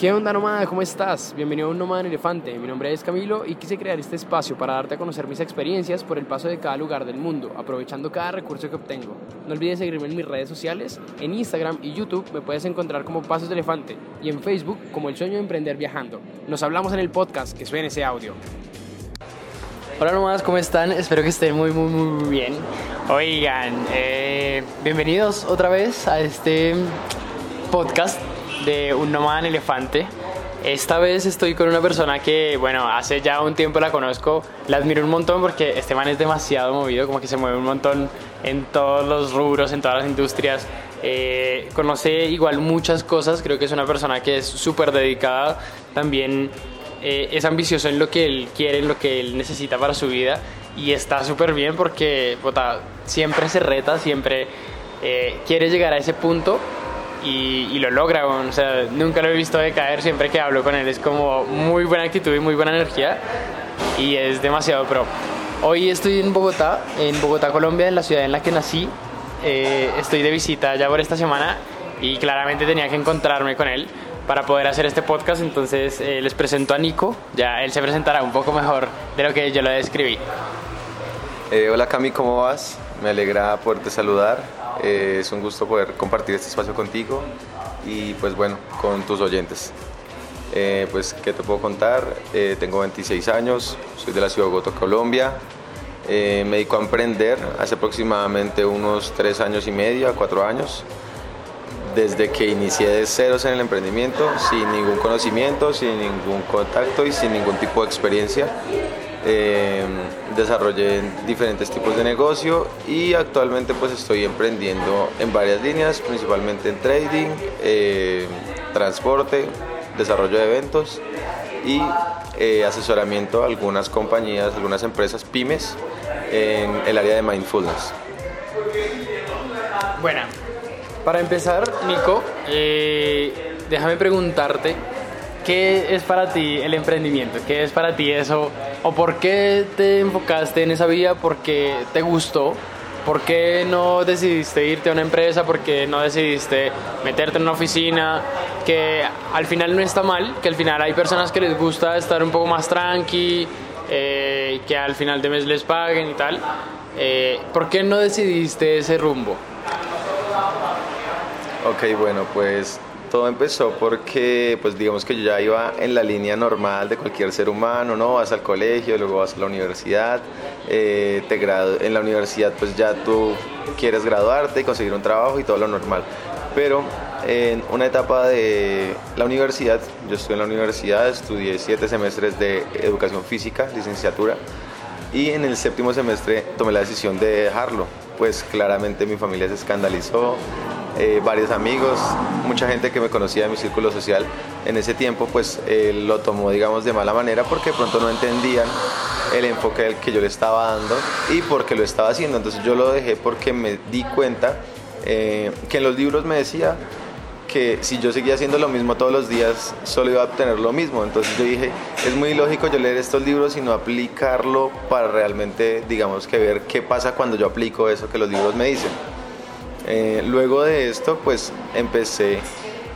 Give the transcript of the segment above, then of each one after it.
¿Qué onda nómada? ¿Cómo estás? Bienvenido a Un Nómada en Elefante. Mi nombre es Camilo y quise crear este espacio para darte a conocer mis experiencias por el paso de cada lugar del mundo, aprovechando cada recurso que obtengo. No olvides seguirme en mis redes sociales, en Instagram y YouTube me puedes encontrar como Pasos de Elefante y en Facebook como El Sueño de Emprender Viajando. Nos hablamos en el podcast, que suene ese audio. Hola nómadas, ¿cómo están? Espero que estén muy, muy, muy bien. Oigan, eh, bienvenidos otra vez a este podcast de Un Nómada en Elefante. Esta vez estoy con una persona que, bueno, hace ya un tiempo la conozco, la admiro un montón porque este man es demasiado movido, como que se mueve un montón en todos los rubros, en todas las industrias. Eh, conoce igual muchas cosas, creo que es una persona que es súper dedicada, también eh, es ambicioso en lo que él quiere, en lo que él necesita para su vida y está súper bien porque siempre se reta, siempre eh, quiere llegar a ese punto y, lo logra. O sea, nunca lo he visto decaer siempre que hablo con él. Es como muy buena actitud y muy buena energía y es demasiado pro. Hoy estoy en Bogotá, en Bogotá, Colombia, en la ciudad en la que nací. Eh, estoy de visita ya por esta semana y claramente tenía que encontrarme con él para poder hacer este podcast. Entonces eh, les presento a Nico. Ya él se presentará un poco mejor de lo que yo lo describí. Eh, hola Cami, ¿cómo vas? Me alegra poderte saludar. Eh, es un gusto poder compartir este espacio contigo y pues bueno, con tus oyentes. Eh, pues, ¿qué te puedo contar? Eh, tengo 26 años, soy de la ciudad de Bogotá, Colombia. me dedico a emprender hace aproximadamente unos 3 años y medio a 4 años. Desde que inicié de ceros en el emprendimiento, sin ningún conocimiento, sin ningún contacto y sin ningún tipo de experiencia. Eh, desarrollé diferentes tipos de negocio y actualmente pues estoy emprendiendo en varias líneas, principalmente en trading, eh, transporte, desarrollo de eventos y eh, asesoramiento a algunas compañías, algunas empresas pymes en el área de mindfulness. Bueno, para empezar, Nico, déjame preguntarte ¿Qué es para ti el emprendimiento? ¿Qué es para ti eso? ¿O por qué te enfocaste en esa vía? ¿Por qué te gustó? ¿Por qué no decidiste irte a una empresa? ¿Por qué no decidiste meterte en una oficina? Que al final no está mal, que al final hay personas que les gusta estar un poco más tranqui, eh, que al final de mes les paguen y tal. Eh, ¿Por qué no decidiste ese rumbo? Ok, bueno, pues todo empezó porque, pues digamos que yo ya iba en la línea normal de cualquier ser humano, ¿no? Vas al colegio, luego vas a la universidad, eh, te en la universidad pues ya tú quieres graduarte y conseguir un trabajo y todo lo normal. Pero en una etapa de la universidad, yo estuve en la universidad, estudié siete semestres de educación física, licenciatura, y en el séptimo semestre tomé la decisión de dejarlo, pues claramente mi familia se escandalizó, eh, varios amigos, mucha gente que me conocía de mi círculo social en ese tiempo, pues eh, lo tomó, digamos, de mala manera porque pronto no entendían el enfoque que yo le estaba dando y porque lo estaba haciendo. Entonces yo lo dejé porque me di cuenta eh, que en los libros me decía que si yo seguía haciendo lo mismo todos los días, solo iba a obtener lo mismo. Entonces yo dije, es muy lógico yo leer estos libros y no aplicarlo para realmente, digamos, que ver qué pasa cuando yo aplico eso que los libros me dicen. Eh, luego de esto, pues empecé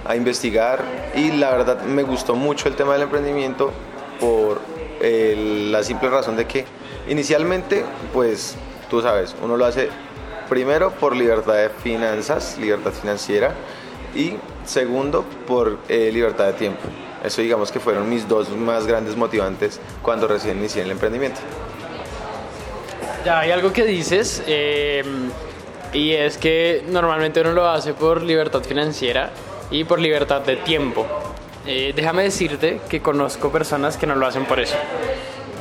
a investigar y la verdad me gustó mucho el tema del emprendimiento por eh, la simple razón de que inicialmente, pues tú sabes, uno lo hace primero por libertad de finanzas, libertad financiera y segundo por eh, libertad de tiempo. Eso digamos que fueron mis dos más grandes motivantes cuando recién inicié el emprendimiento. Ya hay algo que dices. Y es que normalmente uno lo hace por libertad financiera y por libertad de tiempo. Eh, déjame decirte que conozco personas que no lo hacen por eso.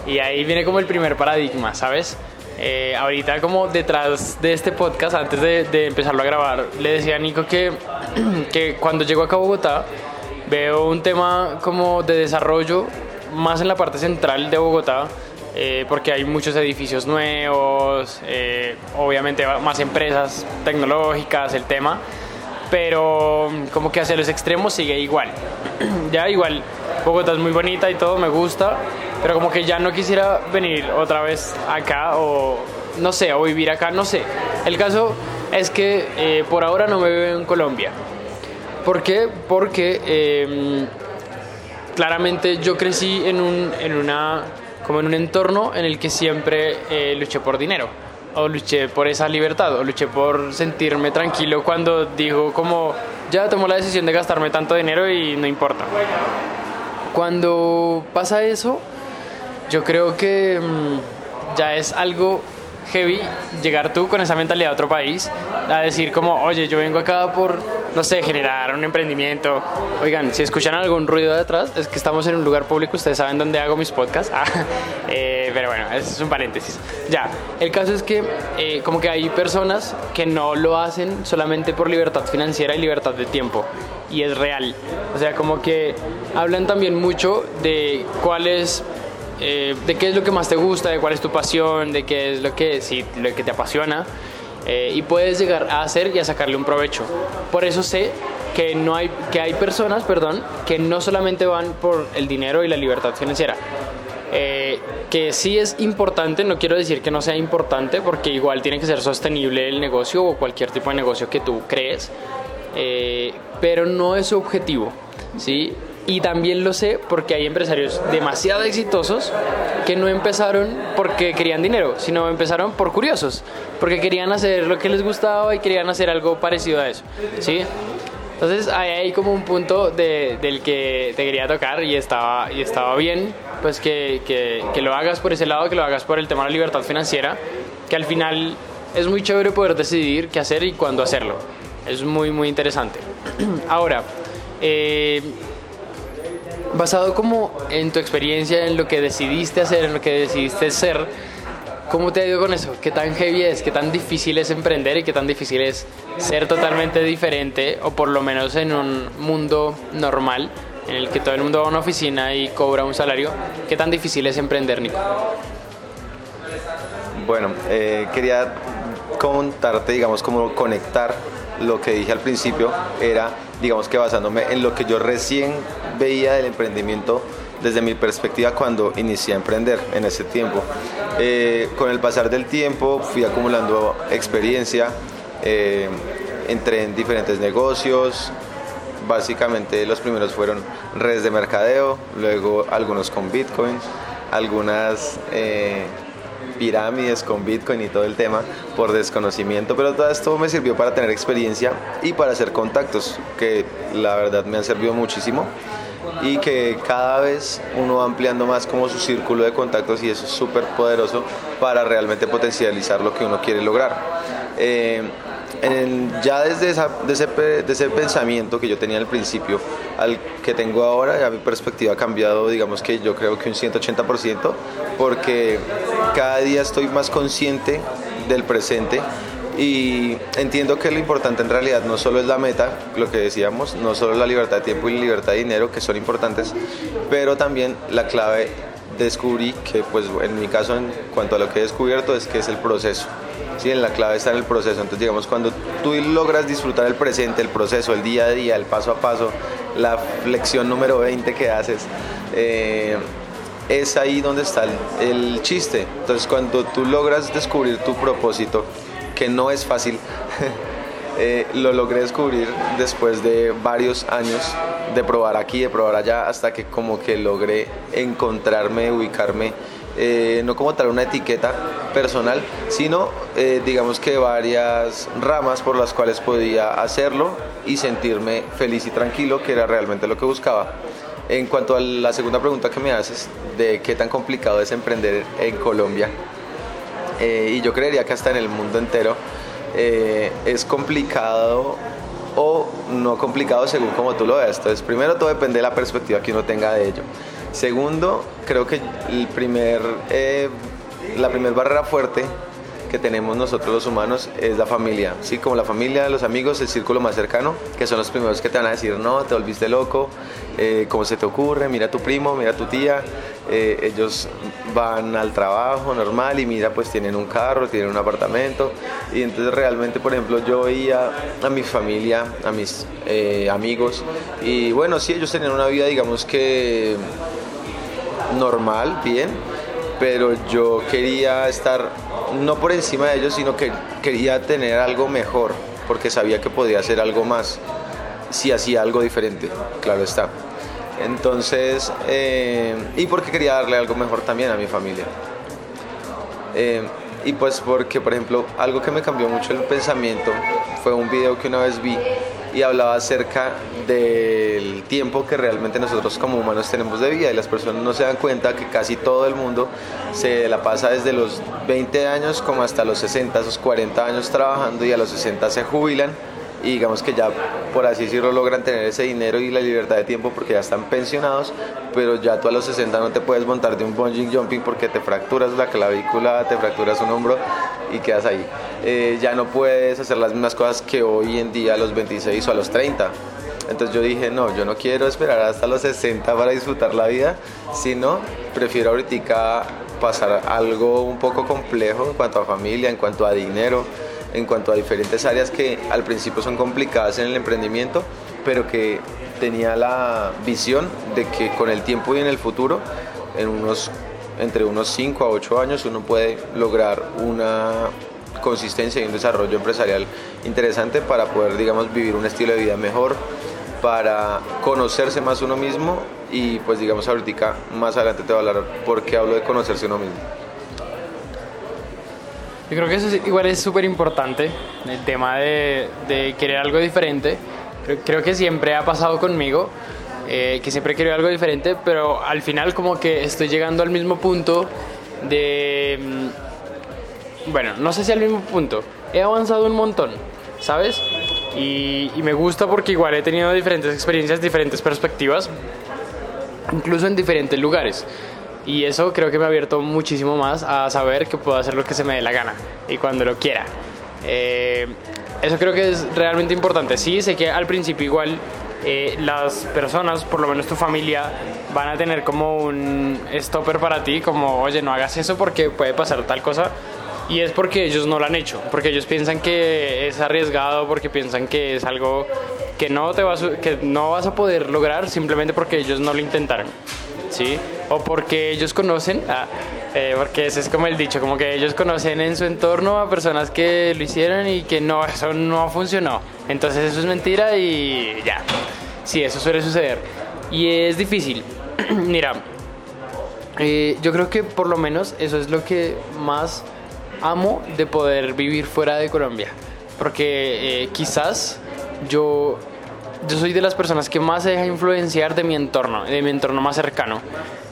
Y ahí viene como el primer paradigma, ¿sabes? Eh, ahorita como detrás de este podcast, antes de, de, empezarlo a grabar, le decía a Nico que, que cuando llego acá a Bogotá veo un tema como de desarrollo más en la parte central de Bogotá eh, porque hay muchos edificios nuevos, eh, obviamente más empresas tecnológicas, el tema, pero como que hacia los extremos sigue igual. ya igual, Bogotá es muy bonita y todo, me gusta, pero como que ya no quisiera venir otra vez acá o no sé, o vivir acá, no sé. El caso es que eh, por ahora no me veo en Colombia. ¿Por qué? Porque claramente yo crecí en un, en una, como en un entorno en el que siempre eh, luché por dinero o luché por esa libertad, o luché por sentirme tranquilo cuando digo como ya tomó la decisión de gastarme tanto dinero y no importa. Cuando pasa eso, yo creo que mm, ya es algo heavy llegar tú con esa mentalidad a otro país a decir como, oye, yo vengo acá por, no sé, generar un emprendimiento. Oigan, si escuchan algún ruido detrás, es que estamos en un lugar público, ustedes saben dónde hago mis podcasts. Ah, eh, pero bueno, es un paréntesis. Ya, el caso es que eh, como que hay personas que no lo hacen solamente por libertad financiera y libertad de tiempo. Y es real. O sea, como que hablan también mucho de cuál es eh, de qué es lo que más te gusta, de cuál es tu pasión, de qué es lo que, sí, lo que te apasiona eh, y puedes llegar a hacer y a sacarle un provecho. Por eso sé que, no hay, que hay personas perdón, que no solamente van por el dinero y la libertad financiera. Eh, que sí es importante, no quiero decir que no sea importante, porque igual tiene que ser sostenible el negocio o cualquier tipo de negocio que tú crees, pero no es su objetivo. ¿sí? Y también lo sé porque hay empresarios demasiado exitosos que no empezaron porque querían dinero, sino empezaron por curiosos, porque querían hacer lo que les gustaba y querían hacer algo parecido a eso. ¿sí? Entonces ahí hay como un punto de, del que te quería tocar y estaba, y estaba bien, pues que, que, que lo hagas por ese lado, que lo hagas por el tema de la libertad financiera, que al final es muy chévere poder decidir qué hacer y cuándo hacerlo. Es muy, muy interesante. Ahora, eh, basado como en tu experiencia, en lo que decidiste hacer, en lo que decidiste ser, ¿cómo te ha ido con eso? ¿Qué tan heavy es? ¿Qué tan difícil es emprender y qué tan difícil es ser totalmente diferente o por lo menos en un mundo normal en el que todo el mundo va a una oficina y cobra un salario? ¿Qué tan difícil es emprender, Nico? Bueno, eh, quería contarte, digamos, cómo conectar lo que dije al principio era, digamos que basándome en lo que yo recién veía del emprendimiento desde mi perspectiva cuando inicié a emprender en ese tiempo. Eh, con el pasar del tiempo fui acumulando experiencia, eh, entré en diferentes negocios, básicamente los primeros fueron redes de mercadeo, luego algunos con Bitcoin, algunas... Eh, pirámides con Bitcoin y todo el tema por desconocimiento, pero todo esto me sirvió para tener experiencia y para hacer contactos, que la verdad me han servido muchísimo y que cada vez uno va ampliando más como su círculo de contactos y eso es súper poderoso para realmente potencializar lo que uno quiere lograr. Eh, ya desde, esa, ese, de ese pensamiento que yo tenía al principio al que tengo ahora, ya mi perspectiva ha cambiado, digamos que yo creo que un 180%, porque cada día estoy más consciente del presente y entiendo que lo importante en realidad no solo es la meta, lo que decíamos, no solo la libertad de tiempo y la libertad de dinero, que son importantes, pero también la clave descubrí que pues en mi caso en cuanto a lo que he descubierto es que es el proceso ¿sí? En la clave está en el proceso. Entonces, digamos, cuando tú logras disfrutar el presente, el proceso, el día a día, el paso a paso, la flexión número 20 que haces, eh, es ahí donde está el, chiste. Entonces, cuando tú logras descubrir tu propósito, que no es fácil, eh, lo logré descubrir después de varios años de probar aquí, de probar allá, hasta que como que logré encontrarme, ubicarme eh, no como tal una etiqueta personal, sino eh, digamos que varias ramas por las cuales podía hacerlo y sentirme feliz y tranquilo, que era realmente lo que buscaba. En cuanto a la segunda pregunta que me haces, de qué tan complicado es emprender en Colombia, eh, y yo creería que hasta en el mundo entero, es complicado o no complicado según como tú lo veas. Entonces, primero todo depende de la perspectiva que uno tenga de ello. Segundo, creo que el primer, eh, la primera barrera fuerte que tenemos nosotros los humanos es la familia, ¿sí? Como la familia, los amigos, el círculo más cercano, que son los primeros que te van a decir, no, te volviste loco, eh, ¿cómo se te ocurre? Mira tu primo, mira tu tía, eh, ellos van al trabajo normal y mira, pues tienen un carro, tienen un apartamento, y entonces realmente, por ejemplo, yo veía a mi familia, a mis amigos, y bueno, sí, ellos tenían una vida, digamos que normal, bien, pero yo quería estar no por encima de ellos, sino que quería tener algo mejor, porque sabía que podía hacer algo más si hacía algo diferente, claro está. Entonces, eh, y porque quería darle algo mejor también a mi familia. Eh, y pues porque, por ejemplo, algo que me cambió mucho el pensamiento fue un video que una vez vi y hablaba acerca del tiempo que realmente nosotros como humanos tenemos de vida y las personas no se dan cuenta que casi todo el mundo se la pasa desde los 20 años como hasta los 60, esos 40 años trabajando y a los 60 se jubilan y digamos que ya por así decirlo logran tener ese dinero y la libertad de tiempo porque ya están pensionados, pero ya tú a los 60 no te puedes montar de un bungee jumping porque te fracturas la clavícula, te fracturas un hombro y quedas ahí. Eh, ya no puedes hacer las mismas cosas que hoy en día a los 26 o a los 30. Entonces yo dije, no, yo no quiero esperar hasta los 60 para disfrutar la vida, sino prefiero ahorita pasar algo un poco complejo en cuanto a familia, en cuanto a dinero, en cuanto a diferentes áreas que al principio son complicadas en el emprendimiento, pero que tenía la visión de que con el tiempo y en el futuro, en unos, entre unos 5 a 8 años, uno puede lograr una consistencia y un desarrollo empresarial interesante para poder, digamos, vivir un estilo de vida mejor, para conocerse más uno mismo y pues digamos ahorita más adelante te voy a hablar por qué hablo de conocerse uno mismo. Yo creo que eso igual es súper importante, el tema de, de, querer algo diferente. Creo, que siempre ha pasado conmigo, eh, que siempre querido algo diferente, pero al final como que estoy llegando al mismo punto de... Mm, bueno, no sé si al mismo punto. He avanzado un montón, ¿sabes? Y, y me gusta porque igual he tenido diferentes experiencias, diferentes perspectivas, incluso en diferentes lugares. Y eso creo que me ha abierto muchísimo más a saber que puedo hacer lo que se me dé la gana y cuando lo quiera. Eh, eso creo que es realmente importante. Sí, sé que al principio igual eh, las personas, por lo menos tu familia, van a tener como un stopper para ti, como, oye, no hagas eso porque puede pasar tal cosa. Y es porque ellos no lo han hecho, porque ellos piensan que es arriesgado, porque piensan que es algo que no, te vas, que no vas a poder lograr simplemente porque ellos no lo intentaron. ¿Sí? O porque ellos conocen, ah, eh, porque ese es como el dicho, como que ellos conocen en su entorno a personas que lo hicieron y que no, eso no funcionó. Entonces eso es mentira y ya. Sí, eso suele suceder. Y es difícil. Mira, eh, yo creo que por lo menos eso es lo que más amo de poder vivir fuera de Colombia. Porque eh, quizás yo yo soy de las personas que más se deja influenciar de mi entorno, de mi entorno más cercano.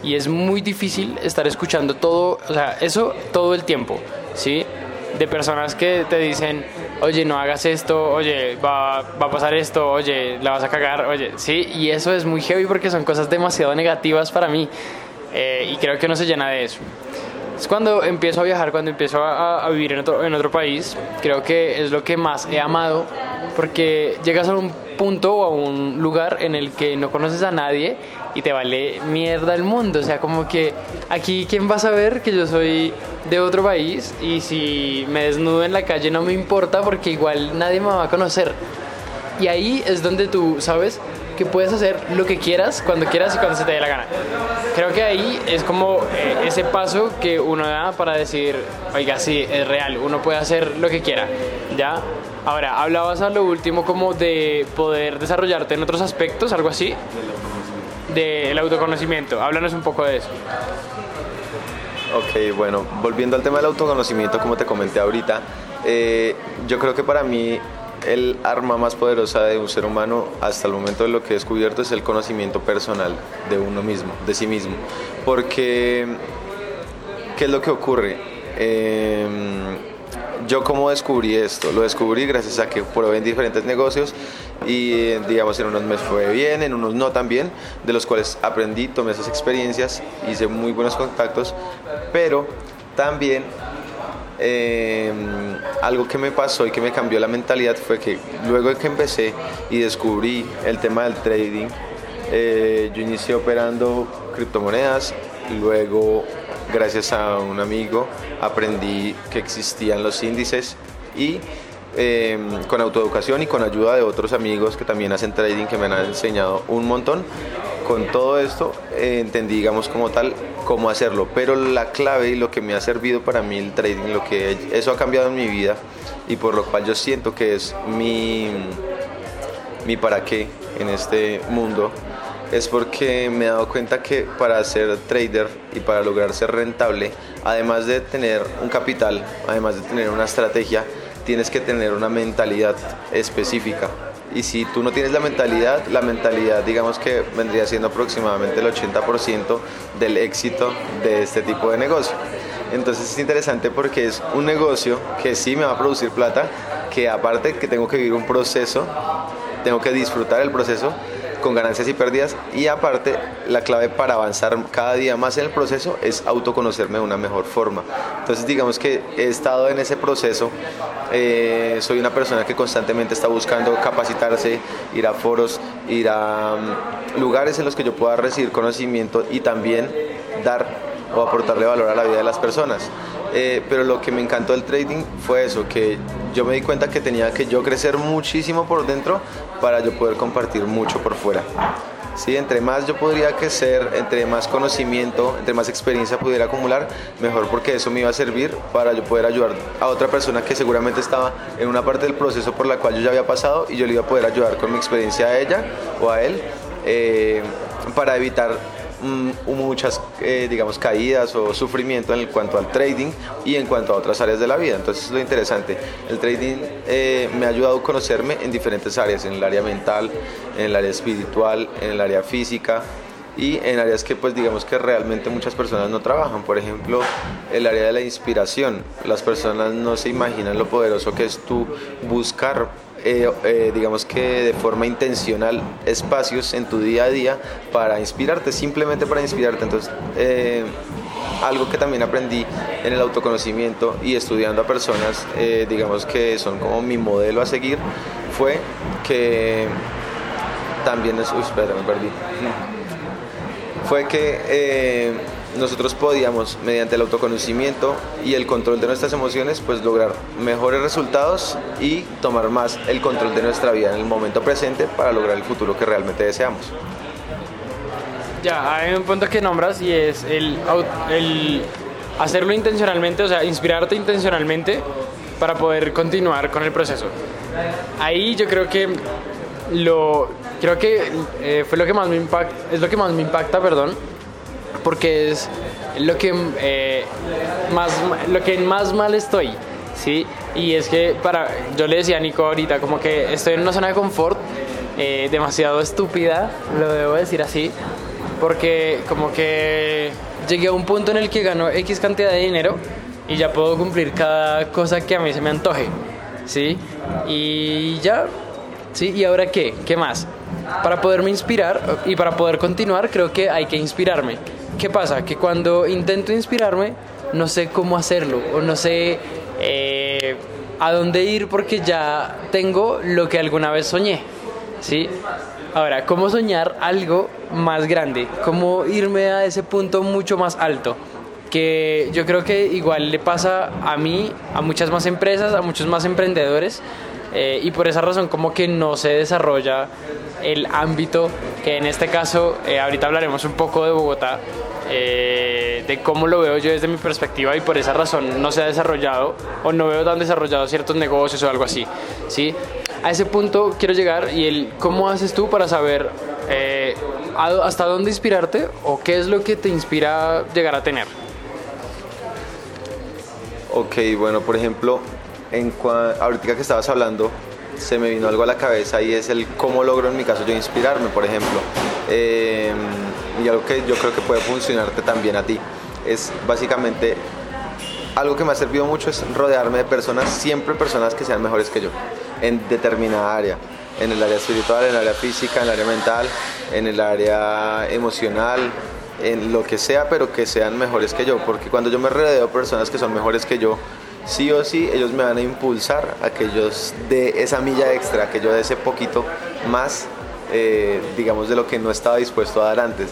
Y es muy difícil estar escuchando todo, o sea, eso todo el tiempo, ¿sí? De personas que te dicen, oye, no hagas esto, oye, va, va a pasar esto, oye, la vas a cagar, oye, sí, y eso es muy heavy porque son cosas demasiado negativas para mí. Eh, y creo que no se llena de eso. Es cuando empiezo a viajar, cuando empiezo a, a vivir en otro, en otro país, creo que es lo que más he amado porque llegas a un punto o a un lugar en el que no conoces a nadie y te vale mierda el mundo. O sea, como que aquí, ¿quién va a saber que yo soy de otro país? Y si me desnudo en la calle no me importa porque igual nadie me va a conocer. Y ahí es donde tú sabes que puedes hacer lo que quieras, cuando quieras y cuando se te dé la gana. Creo que ahí es como eh, ese paso que uno da para decir, oiga, sí, es real, uno puede hacer lo que quiera, ¿ya? Ahora, hablabas a lo último como de poder desarrollarte en otros aspectos, algo así, del autoconocimiento. Háblanos un poco de eso. Ok, bueno, volviendo al tema del autoconocimiento, como te comenté ahorita, eh, yo creo que para mí el arma más poderosa de un ser humano hasta el momento de lo que he descubierto es el conocimiento personal de uno mismo, de sí mismo. Porque, ¿qué es lo que ocurre? Eh, yo cómo descubrí esto, lo descubrí gracias a que probé en diferentes negocios y digamos en unos me fue bien, en unos no tan bien, de los cuales aprendí, tomé esas experiencias, hice muy buenos contactos, pero también em, algo que me pasó y que me cambió la mentalidad fue que luego de que empecé y descubrí el tema del trading, eh, yo inicié operando criptomonedas, luego gracias a un amigo aprendí que existían los índices y em, con autoeducación y con ayuda de otros amigos que también hacen trading que me han enseñado un montón. Con todo esto eh, entendí, digamos, como tal, cómo hacerlo. Pero la clave y lo que me ha servido para mí el trading, lo que eso ha cambiado en mi vida y por lo cual yo siento que es mi, mi para qué en este mundo, es porque me he dado cuenta que para ser trader y para lograr ser rentable, además de tener un capital, además de tener una estrategia, tienes que tener una mentalidad específica. Y si tú no tienes la mentalidad, la mentalidad digamos que vendría siendo aproximadamente el 80% del éxito de este tipo de negocio. Entonces es interesante porque es un negocio que sí me va a producir plata, que aparte que tengo que vivir un proceso, tengo que disfrutar el proceso con ganancias y pérdidas y aparte la clave para avanzar cada día más en el proceso es autoconocerme de una mejor forma. Entonces digamos que he estado en ese proceso, eh, soy una persona que constantemente está buscando capacitarse, ir a foros, ir a um, lugares en los que yo pueda recibir conocimiento y también dar o aportarle valor a la vida de las personas. Eh, pero lo que me encantó del trading fue eso, que yo me di cuenta que tenía que yo crecer muchísimo por dentro para yo poder compartir mucho por fuera. Sí, entre más yo podría crecer, entre más conocimiento, entre más experiencia pudiera acumular, mejor porque eso me iba a servir para yo poder ayudar a otra persona que seguramente estaba en una parte del proceso por la cual yo ya había pasado y yo le iba a poder ayudar con mi experiencia a ella o a él eh, para evitar Mm, muchas, eh, digamos, caídas o sufrimiento en cuanto al trading y en cuanto a otras áreas de la vida. Entonces es lo interesante. El trading eh, me ha ayudado a conocerme en diferentes áreas, en el área mental, en el área espiritual, en el área física y en áreas que pues digamos que realmente muchas personas no trabajan. Por ejemplo, el área de la inspiración. Las personas no se imaginan lo poderoso que es tú buscar eh, eh, digamos que de forma intencional espacios en tu día a día para inspirarte, simplemente para inspirarte. Entonces, eh, algo que también aprendí en el autoconocimiento y estudiando a personas, digamos que son como mi modelo a seguir, fue que también es... Uy, espera, me perdí. Fue que nosotros podíamos, mediante el autoconocimiento y el control de nuestras emociones, pues lograr mejores resultados y tomar más el control de nuestra vida en el momento presente para lograr el futuro que realmente deseamos. Ya, hay un punto que nombras y es el, el hacerlo intencionalmente, o sea, inspirarte intencionalmente para poder continuar con el proceso. Ahí yo creo que lo creo que eh, fue lo que más me impacta, es lo que más me impacta, perdón, porque es lo que, eh, más, lo que más mal estoy, ¿sí? Y es que para, yo le decía a Nico ahorita, como que estoy en una zona de confort eh, demasiado estúpida, lo debo decir así, porque como que llegué a un punto en el que gano X cantidad de dinero y ya puedo cumplir cada cosa que a mí se me antoje, ¿sí? Y ya, ¿sí? ¿Y ahora qué? ¿Qué más? Para poderme inspirar y para poder continuar creo que hay que inspirarme. ¿Qué pasa? Que cuando intento inspirarme, no sé cómo hacerlo o no sé eh, a dónde ir porque ya tengo lo que alguna vez soñé. ¿Sí? Ahora, ¿cómo soñar algo más grande? ¿Cómo irme a ese punto mucho más alto? Que yo creo que igual le pasa a mí, a muchas más empresas, a muchos más emprendedores, eh, y por esa razón como que no se desarrolla el ámbito que en este caso, eh, ahorita hablaremos un poco de Bogotá, eh, de cómo lo veo yo desde mi perspectiva y por esa razón no se ha desarrollado o no veo tan desarrollados ciertos negocios o algo así. ¿sí? A ese punto quiero llegar y el cómo haces tú para saber hasta dónde inspirarte o qué es lo que te inspira llegar a tener. Ok, bueno, por ejemplo, en ahorita que estabas hablando, se me vino algo a la cabeza y es el cómo logro en mi caso yo inspirarme, por ejemplo. Em, y algo que yo creo que puede funcionarte también a ti. Es básicamente algo que me ha servido mucho es rodearme de personas, siempre personas que sean mejores que yo, en determinada área. En el área espiritual, en el área física, en el área mental, en el área emocional, en lo que sea, pero que sean mejores que yo. Porque cuando yo me rodeo de personas que son mejores que yo, sí o sí ellos me van a impulsar a que yo dé esa milla extra, que yo dé ese poquito más, eh, digamos, de lo que no estaba dispuesto a dar antes.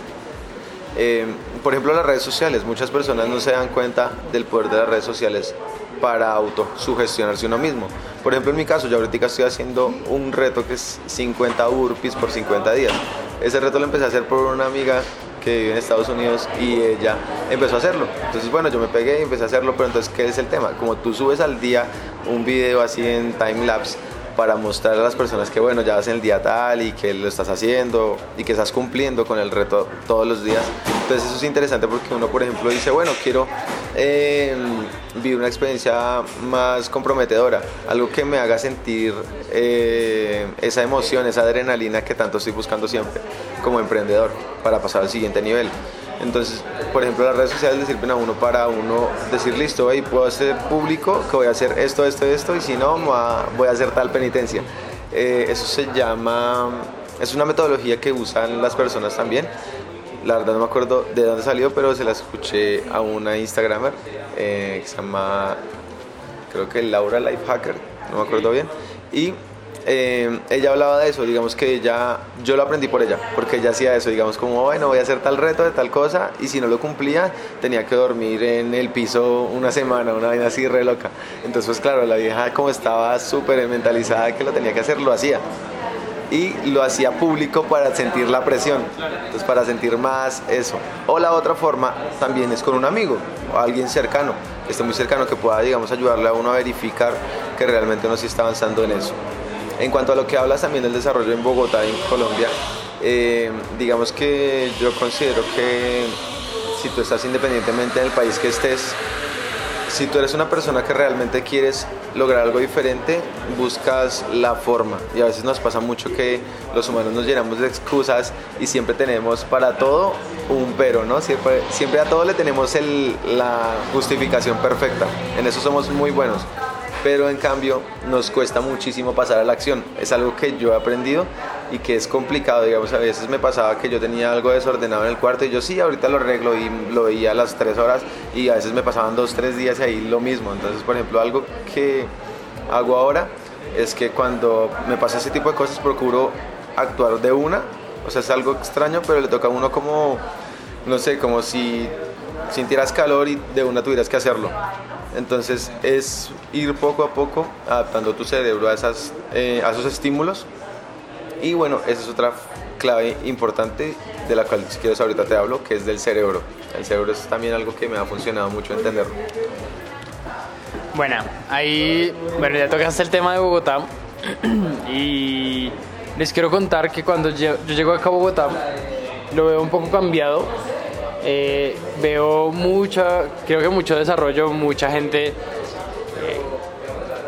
Eh, por ejemplo, las redes sociales, muchas personas no se dan cuenta del poder de las redes sociales para autosugestionarse uno mismo. Por ejemplo, en mi caso, yo ahorita estoy haciendo un reto que es 50 burpees por 50 días. Ese reto lo empecé a hacer por una amiga que vive en Estados Unidos y ella empezó a hacerlo. Entonces, bueno, yo me pegué y empecé a hacerlo, pero entonces, ¿qué es el tema? Como tú subes al día un video así en time lapse, para mostrar a las personas que bueno, ya vas en el día tal y que lo estás haciendo y que estás cumpliendo con el reto todos los días. Entonces eso es interesante porque uno, por ejemplo, dice, bueno, quiero eh, vivir una experiencia más comprometedora, algo que me haga sentir eh, esa emoción, esa adrenalina que tanto estoy buscando siempre como emprendedor para pasar al siguiente nivel. Entonces, por ejemplo, las redes sociales le sirven a uno para uno decir, listo, ahí puedo hacer público que voy a hacer esto, esto, esto, y si no, voy a hacer tal penitencia. Eh, eso se llama, es una metodología que usan las personas también. La verdad no me acuerdo de dónde salió, pero se la escuché a una Instagramer eh, que se llama, creo que Laura Lifehacker, no me acuerdo bien. Y eh, ella hablaba de eso, digamos que ella, yo lo aprendí por ella, porque ella hacía eso, digamos como, bueno, voy a hacer tal reto de tal cosa, y si no lo cumplía, tenía que dormir en el piso una semana, una vaina así re loca. Entonces, pues claro, la vieja como estaba súper mentalizada que lo tenía que hacer, lo hacía. Y lo hacía público para sentir la presión, entonces para sentir más eso. O la otra forma también es con un amigo o alguien cercano, que esté muy cercano, que pueda, digamos, ayudarle a uno a verificar que realmente uno sí está avanzando en eso. En cuanto a lo que hablas también del desarrollo en Bogotá, en Colombia, eh, digamos que yo considero que si tú estás independientemente del país que estés, si tú eres una persona que realmente quieres lograr algo diferente, buscas la forma. Y a veces nos pasa mucho que los humanos nos llenamos de excusas y siempre tenemos para todo un pero, ¿no? Siempre a todo le tenemos la justificación perfecta. En eso somos muy buenos pero en cambio nos cuesta muchísimo pasar a la acción. Es algo que yo he aprendido y que es complicado, digamos, a veces me pasaba que yo tenía algo desordenado en el cuarto y yo sí, ahorita lo arreglo y lo veía a las tres horas y a veces me pasaban dos, tres días y ahí lo mismo. Entonces, por ejemplo, algo que hago ahora es que cuando me pasa ese tipo de cosas procuro actuar de una, o sea, es algo extraño, pero le toca a uno como, no sé, como si sintieras calor y de una tuvieras que hacerlo. Entonces es ir poco a poco adaptando tu cerebro a, esas, eh, a esos estímulos. Y bueno, esa es otra clave importante de la cual si quieres ahorita te hablo, que es del cerebro. El cerebro es también algo que me ha funcionado mucho entenderlo. Bueno, ahí, bueno, ya tocaste el tema de Bogotá y les quiero contar que cuando yo, yo llego acá a Bogotá lo veo un poco cambiado eh, veo mucha, creo que mucho desarrollo, mucha gente, eh,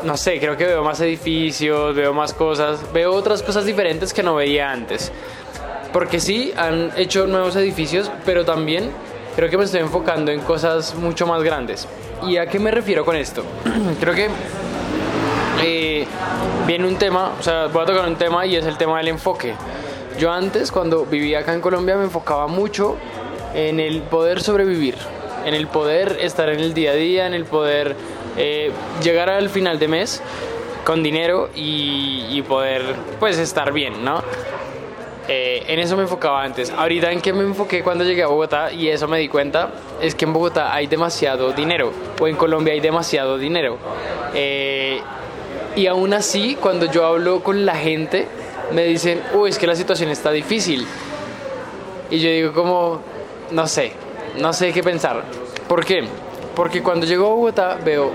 no sé, creo que veo más edificios, veo más cosas, veo otras cosas diferentes que no veía antes. Porque sí, han hecho nuevos edificios, pero también creo que me estoy enfocando en cosas mucho más grandes. ¿Y a qué me refiero con esto? creo que eh, viene un tema, o sea, voy a tocar un tema y es el tema del enfoque. Yo antes, cuando vivía acá en Colombia, me enfocaba mucho en el poder sobrevivir, en el poder estar en el día a día, en el poder eh, llegar al final de mes con dinero y, poder pues estar bien, ¿no? Eh, en eso me enfocaba antes. Ahorita en qué me enfoqué cuando llegué a Bogotá y eso me di cuenta es que en Bogotá hay demasiado dinero o en Colombia hay demasiado dinero. Eh, y aún así, cuando yo hablo con la gente, me dicen, uy, es que la situación está difícil. Y yo digo como, no sé, no sé qué pensar. ¿Por qué? Porque cuando llego a Bogotá veo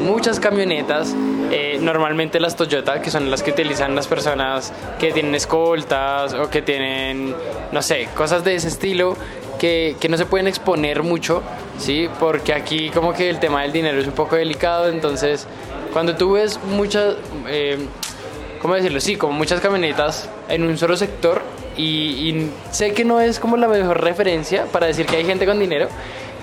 muchas camionetas, eh, normalmente las Toyota, que son las que utilizan las personas que tienen escoltas o que tienen, no sé, cosas de ese estilo que, que, no se pueden exponer mucho, ¿sí? Porque aquí como que el tema del dinero es un poco delicado, entonces cuando tú ves muchas, eh, ¿cómo decirlo? Sí, como muchas camionetas en un solo sector, y, sé que no es como la mejor referencia para decir que hay gente con dinero,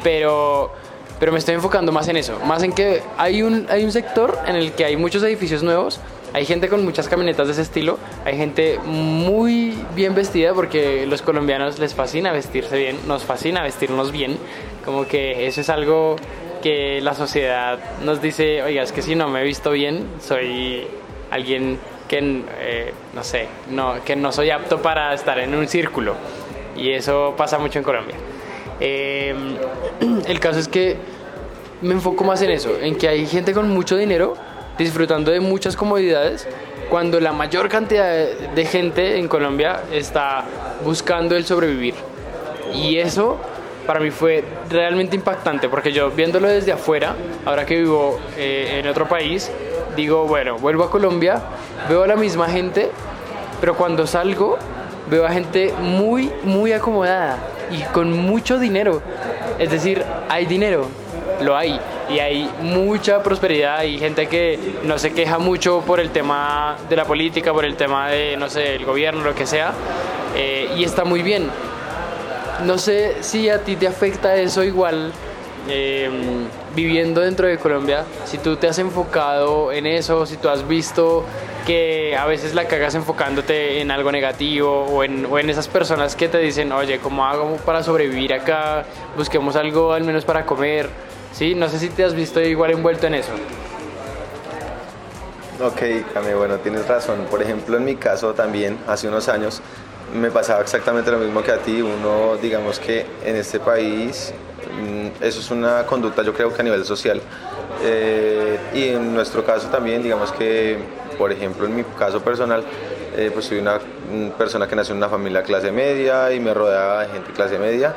pero, pero me estoy enfocando más en eso, más en que hay un, hay un sector en el que hay muchos edificios nuevos, hay gente con muchas camionetas de ese estilo, hay gente muy bien vestida porque los colombianos les fascina vestirse bien, nos fascina vestirnos bien, como que eso es algo que la sociedad nos dice, oiga, es que si no me he visto bien, soy alguien que, eh, no sé, no, que no soy apto para estar en un círculo. Y eso pasa mucho en Colombia. Em, el caso es que me enfoco más en eso, en que hay gente con mucho dinero disfrutando de muchas comodidades, cuando la mayor cantidad de gente en Colombia está buscando el sobrevivir. Y eso para mí fue realmente impactante, porque yo viéndolo desde afuera, ahora que vivo eh, en otro país, digo, bueno, vuelvo a Colombia veo a la misma gente, pero cuando salgo veo a gente muy, muy acomodada y con mucho dinero. Es decir, hay dinero, lo hay. Y hay mucha prosperidad, hay gente que no se queja mucho por el tema de la política, por el tema de, no sé, el gobierno, lo que sea, eh, y está muy bien. No sé si a ti te afecta eso igual eh, viviendo dentro de Colombia, si tú te has enfocado en eso, si tú has visto que a veces la cagas enfocándote en algo negativo o en, o en esas personas que te dicen, oye, ¿cómo hago para sobrevivir acá? Busquemos algo al menos para comer. Sí, no sé si te has visto igual envuelto en eso. Ok, Cami, bueno, tienes razón. Por ejemplo, en mi caso también, hace unos años, me pasaba exactamente lo mismo que a ti. Uno, digamos que en este país, eso es una conducta, yo creo que a nivel social. Eh, y en nuestro caso también, digamos que por ejemplo, en mi caso personal, eh, pues soy una persona que nació en una familia clase media y me rodeaba de gente clase media.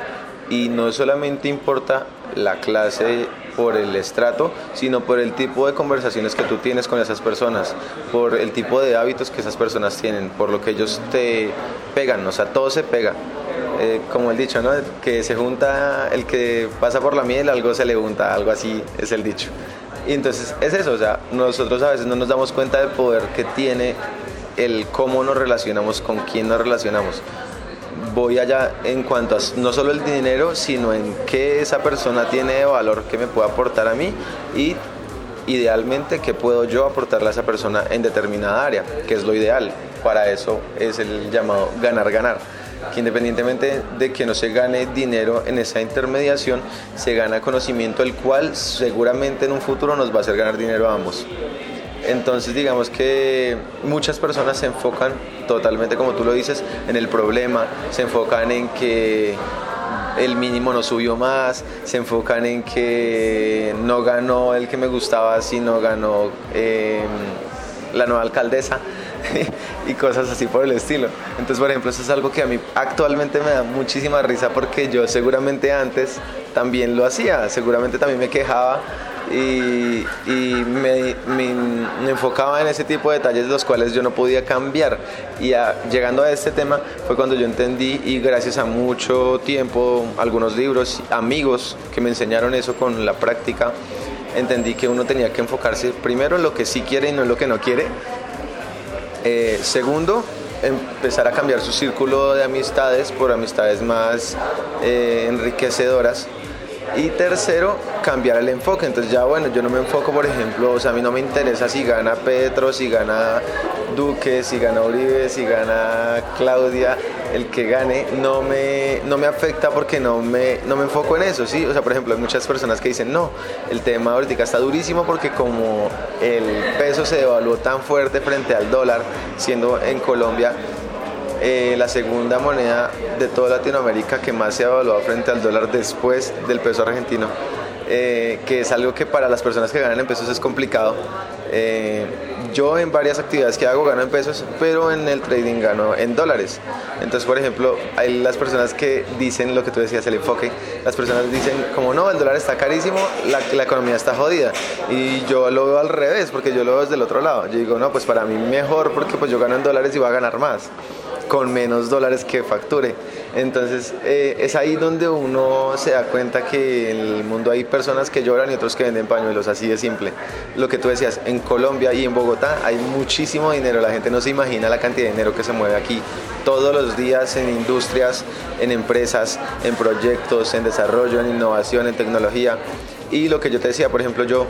Y no solamente importa la clase por el estrato, sino por el tipo de conversaciones que tú tienes con esas personas, por el tipo de hábitos que esas personas tienen, por lo que ellos te pegan, o sea, todo se pega. Eh, como el dicho, ¿no? Que se junta el que pasa por la miel, algo se le junta, algo así es el dicho. Y entonces es eso, o sea, nosotros a veces no nos damos cuenta del poder que tiene el cómo nos relacionamos, con quién nos relacionamos. Voy allá en cuanto a no solo el dinero, sino en qué esa persona tiene de valor que me puede aportar a mí y idealmente qué puedo yo aportarle a esa persona en determinada área, que es lo ideal. Para eso es el llamado ganar-ganar que independientemente de que no se gane dinero en esa intermediación, se gana conocimiento el cual seguramente en un futuro nos va a hacer ganar dinero a ambos. Entonces digamos que muchas personas se enfocan totalmente, como tú lo dices, en el problema, se enfocan en que el mínimo no subió más, se enfocan en que no ganó el que me gustaba, sino ganó eh, la nueva alcaldesa. y cosas así por el estilo. Entonces, por ejemplo, eso es algo que a mí actualmente me da muchísima risa porque yo seguramente antes también lo hacía, seguramente también me quejaba y, me, enfocaba en ese tipo de detalles los cuales yo no podía cambiar. Y llegando a este tema fue cuando yo entendí y gracias a mucho tiempo, algunos libros, amigos que me enseñaron eso con la práctica, entendí que uno tenía que enfocarse primero en lo que sí quiere y no en lo que no quiere eh, segundo, empezar a cambiar su círculo de amistades por amistades más eh, enriquecedoras. Y tercero, cambiar el enfoque. Entonces ya bueno, yo no me enfoco, por ejemplo, o sea, a mí no me interesa si gana Petro, si gana Duque, si gana Uribe, si gana Claudia, el que gane, no me, no me afecta porque no me, no me enfoco en eso, ¿sí? O sea, por ejemplo, hay muchas personas que dicen, no, el tema ahorita está durísimo porque como el peso se devaluó tan fuerte frente al dólar, siendo en Colombia eh, la segunda moneda de toda Latinoamérica que más se ha frente al dólar después del peso argentino, eh, que es algo que para las personas que ganan en pesos es complicado. Eh, yo en varias actividades que hago gano en pesos, pero en el trading gano en dólares. Entonces, por ejemplo, hay las personas que dicen lo que tú decías, el enfoque. Las personas dicen, como no, el dólar está carísimo, la, la economía está jodida. Y yo lo veo al revés, porque yo lo veo desde el otro lado. Yo digo, no, pues para mí mejor, porque pues yo gano en dólares y voy a ganar más con menos dólares que facture. Entonces eh, es ahí donde uno se da cuenta que en el mundo hay personas que lloran y otros que venden pañuelos, así de simple. Lo que tú decías, en Colombia y en Bogotá hay muchísimo dinero, la gente no se imagina la cantidad de dinero que se mueve aquí todos los días en industrias, en empresas, en proyectos, en desarrollo, en innovación, en tecnología. Y lo que yo te decía, por ejemplo, yo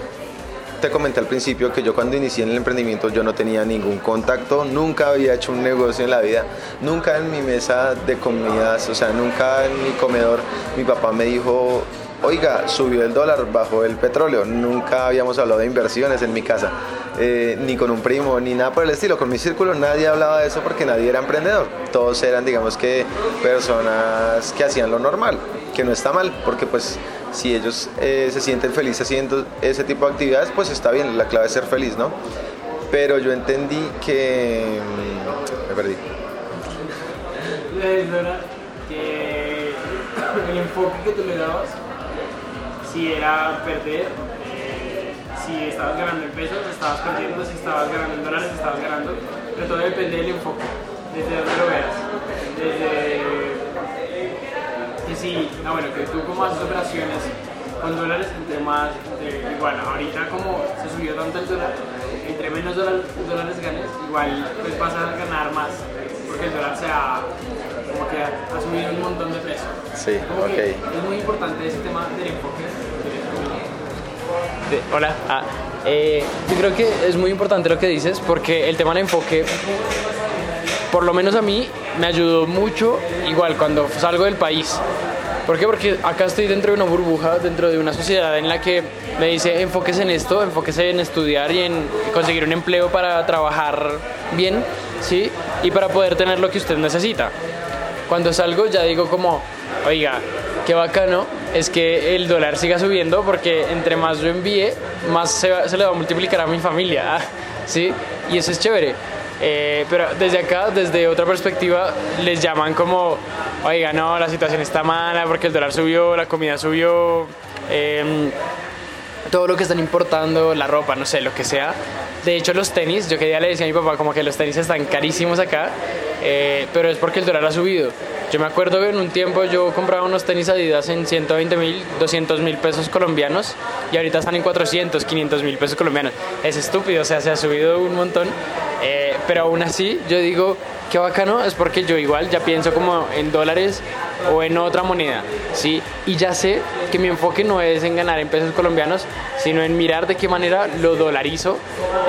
te comenté al principio que yo cuando inicié en el emprendimiento yo no tenía ningún contacto, nunca había hecho un negocio en la vida, nunca en mi mesa de comidas, o sea, nunca en mi comedor mi papá me dijo, oiga, subió el dólar, bajó el petróleo, nunca habíamos hablado de inversiones en mi casa. Eh, ni con un primo, ni nada por el estilo. Con mi círculo nadie hablaba de eso porque nadie era emprendedor. Todos eran, digamos que, personas que hacían lo normal, que no está mal, porque pues si ellos eh, se sienten felices haciendo ese tipo de actividades, pues está bien, la clave es ser feliz, ¿no? Pero yo entendí que... Mm, me perdí. que el enfoque que tú le dabas, si era perder, si estabas ganando en pesos, estabas perdiendo, si estabas ganando en dólares, estabas ganando, pero todo depende del enfoque, desde donde lo veas. Sí, no, bueno, que tú como haces operaciones con dólares, entre más, igual, ahorita como se subió tanto el dólar, entre menos dólares, dólares ganes, igual pues vas a ganar más, porque el dólar se ha, como que ha, subido un montón de precio. Sí, ok. Es muy importante ese tema del enfoque. hola, ah, eh, yo creo que es muy importante lo que dices porque el tema del enfoque, por lo menos a mí, me ayudó mucho, igual cuando salgo del país ¿Por qué? Porque acá estoy dentro de una burbuja, dentro de una sociedad en la que me dice enfóquese en esto, enfóquese en estudiar y en conseguir un empleo para trabajar bien, ¿sí? Y para poder tener lo que usted necesita. Cuando salgo ya digo como, oiga, qué bacano es que el dólar siga subiendo porque entre más yo envíe, más se, se le va a multiplicar a mi familia, ¿sí? Y eso es chévere. Eh, pero desde acá, desde otra perspectiva, les llaman como, oiga, no, la situación está mala porque el dólar subió, la comida subió, em, todo lo que están importando, la ropa, no sé, lo que sea. De hecho, los tenis, yo que día le decía a mi papá como que los tenis están carísimos acá, eh, pero es porque el dólar ha subido. Yo me acuerdo que en un tiempo yo compraba unos tenis Adidas en 120 mil, 200 mil pesos colombianos y ahorita están en 400, 500 mil pesos colombianos. Es estúpido, o sea, se ha subido un montón. Pero aún así, yo digo, qué bacano, es porque yo igual ya pienso como en dólares o en otra moneda, ¿sí? Y ya sé que mi enfoque no es en ganar en pesos colombianos, sino en mirar de qué manera lo dolarizo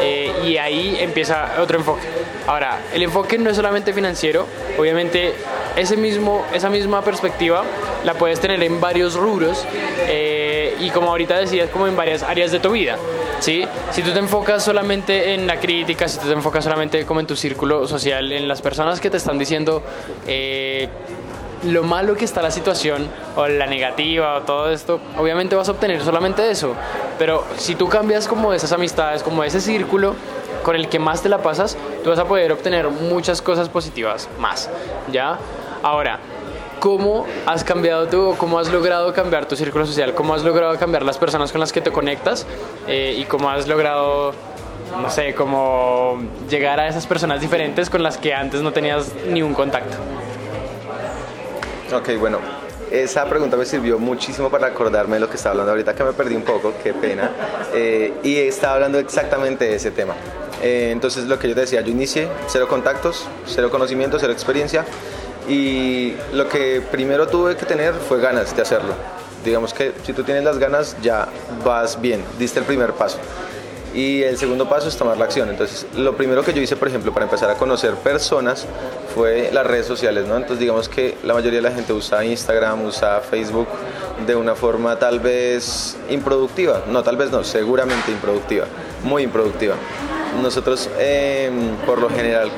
eh, y ahí empieza otro enfoque. Ahora, el enfoque no es solamente financiero, obviamente ese mismo, esa misma perspectiva la puedes tener en varios rubros eh, y como ahorita decías, como en varias áreas de tu vida. ¿Sí? Si tú te enfocas solamente en la crítica, si tú te enfocas solamente como en tu círculo social, en las personas que te están diciendo eh, lo malo que está la situación o la negativa o todo esto, obviamente vas a obtener solamente eso. Pero si tú cambias como esas amistades, como ese círculo con el que más te la pasas, tú vas a poder obtener muchas cosas positivas más, ¿ya? Ahora, ¿Cómo has cambiado tú, cómo has logrado cambiar tu círculo social? ¿Cómo has logrado cambiar las personas con las que te conectas? Eh, ¿Y cómo has logrado, no sé, cómo llegar a esas personas diferentes con las que antes no tenías ni un contacto? Ok, bueno, esa pregunta me sirvió muchísimo para acordarme de lo que estaba hablando ahorita, que me perdí un poco, qué pena. Eh, y estaba hablando exactamente de ese tema. Eh, entonces, lo que yo te decía, yo inicié cero contactos, cero conocimiento, cero experiencia y lo que primero tuve que tener fue ganas de hacerlo. Digamos que si tú tienes las ganas ya vas bien, diste el primer paso. Y el segundo paso es tomar la acción. Entonces, lo primero que yo hice, por ejemplo, para empezar a conocer personas fue las redes sociales, ¿no? Entonces, digamos que la mayoría de la gente usa Instagram, usa Facebook de una forma tal vez improductiva. No, tal vez no, seguramente improductiva, muy improductiva. Nosotros, em, por lo general,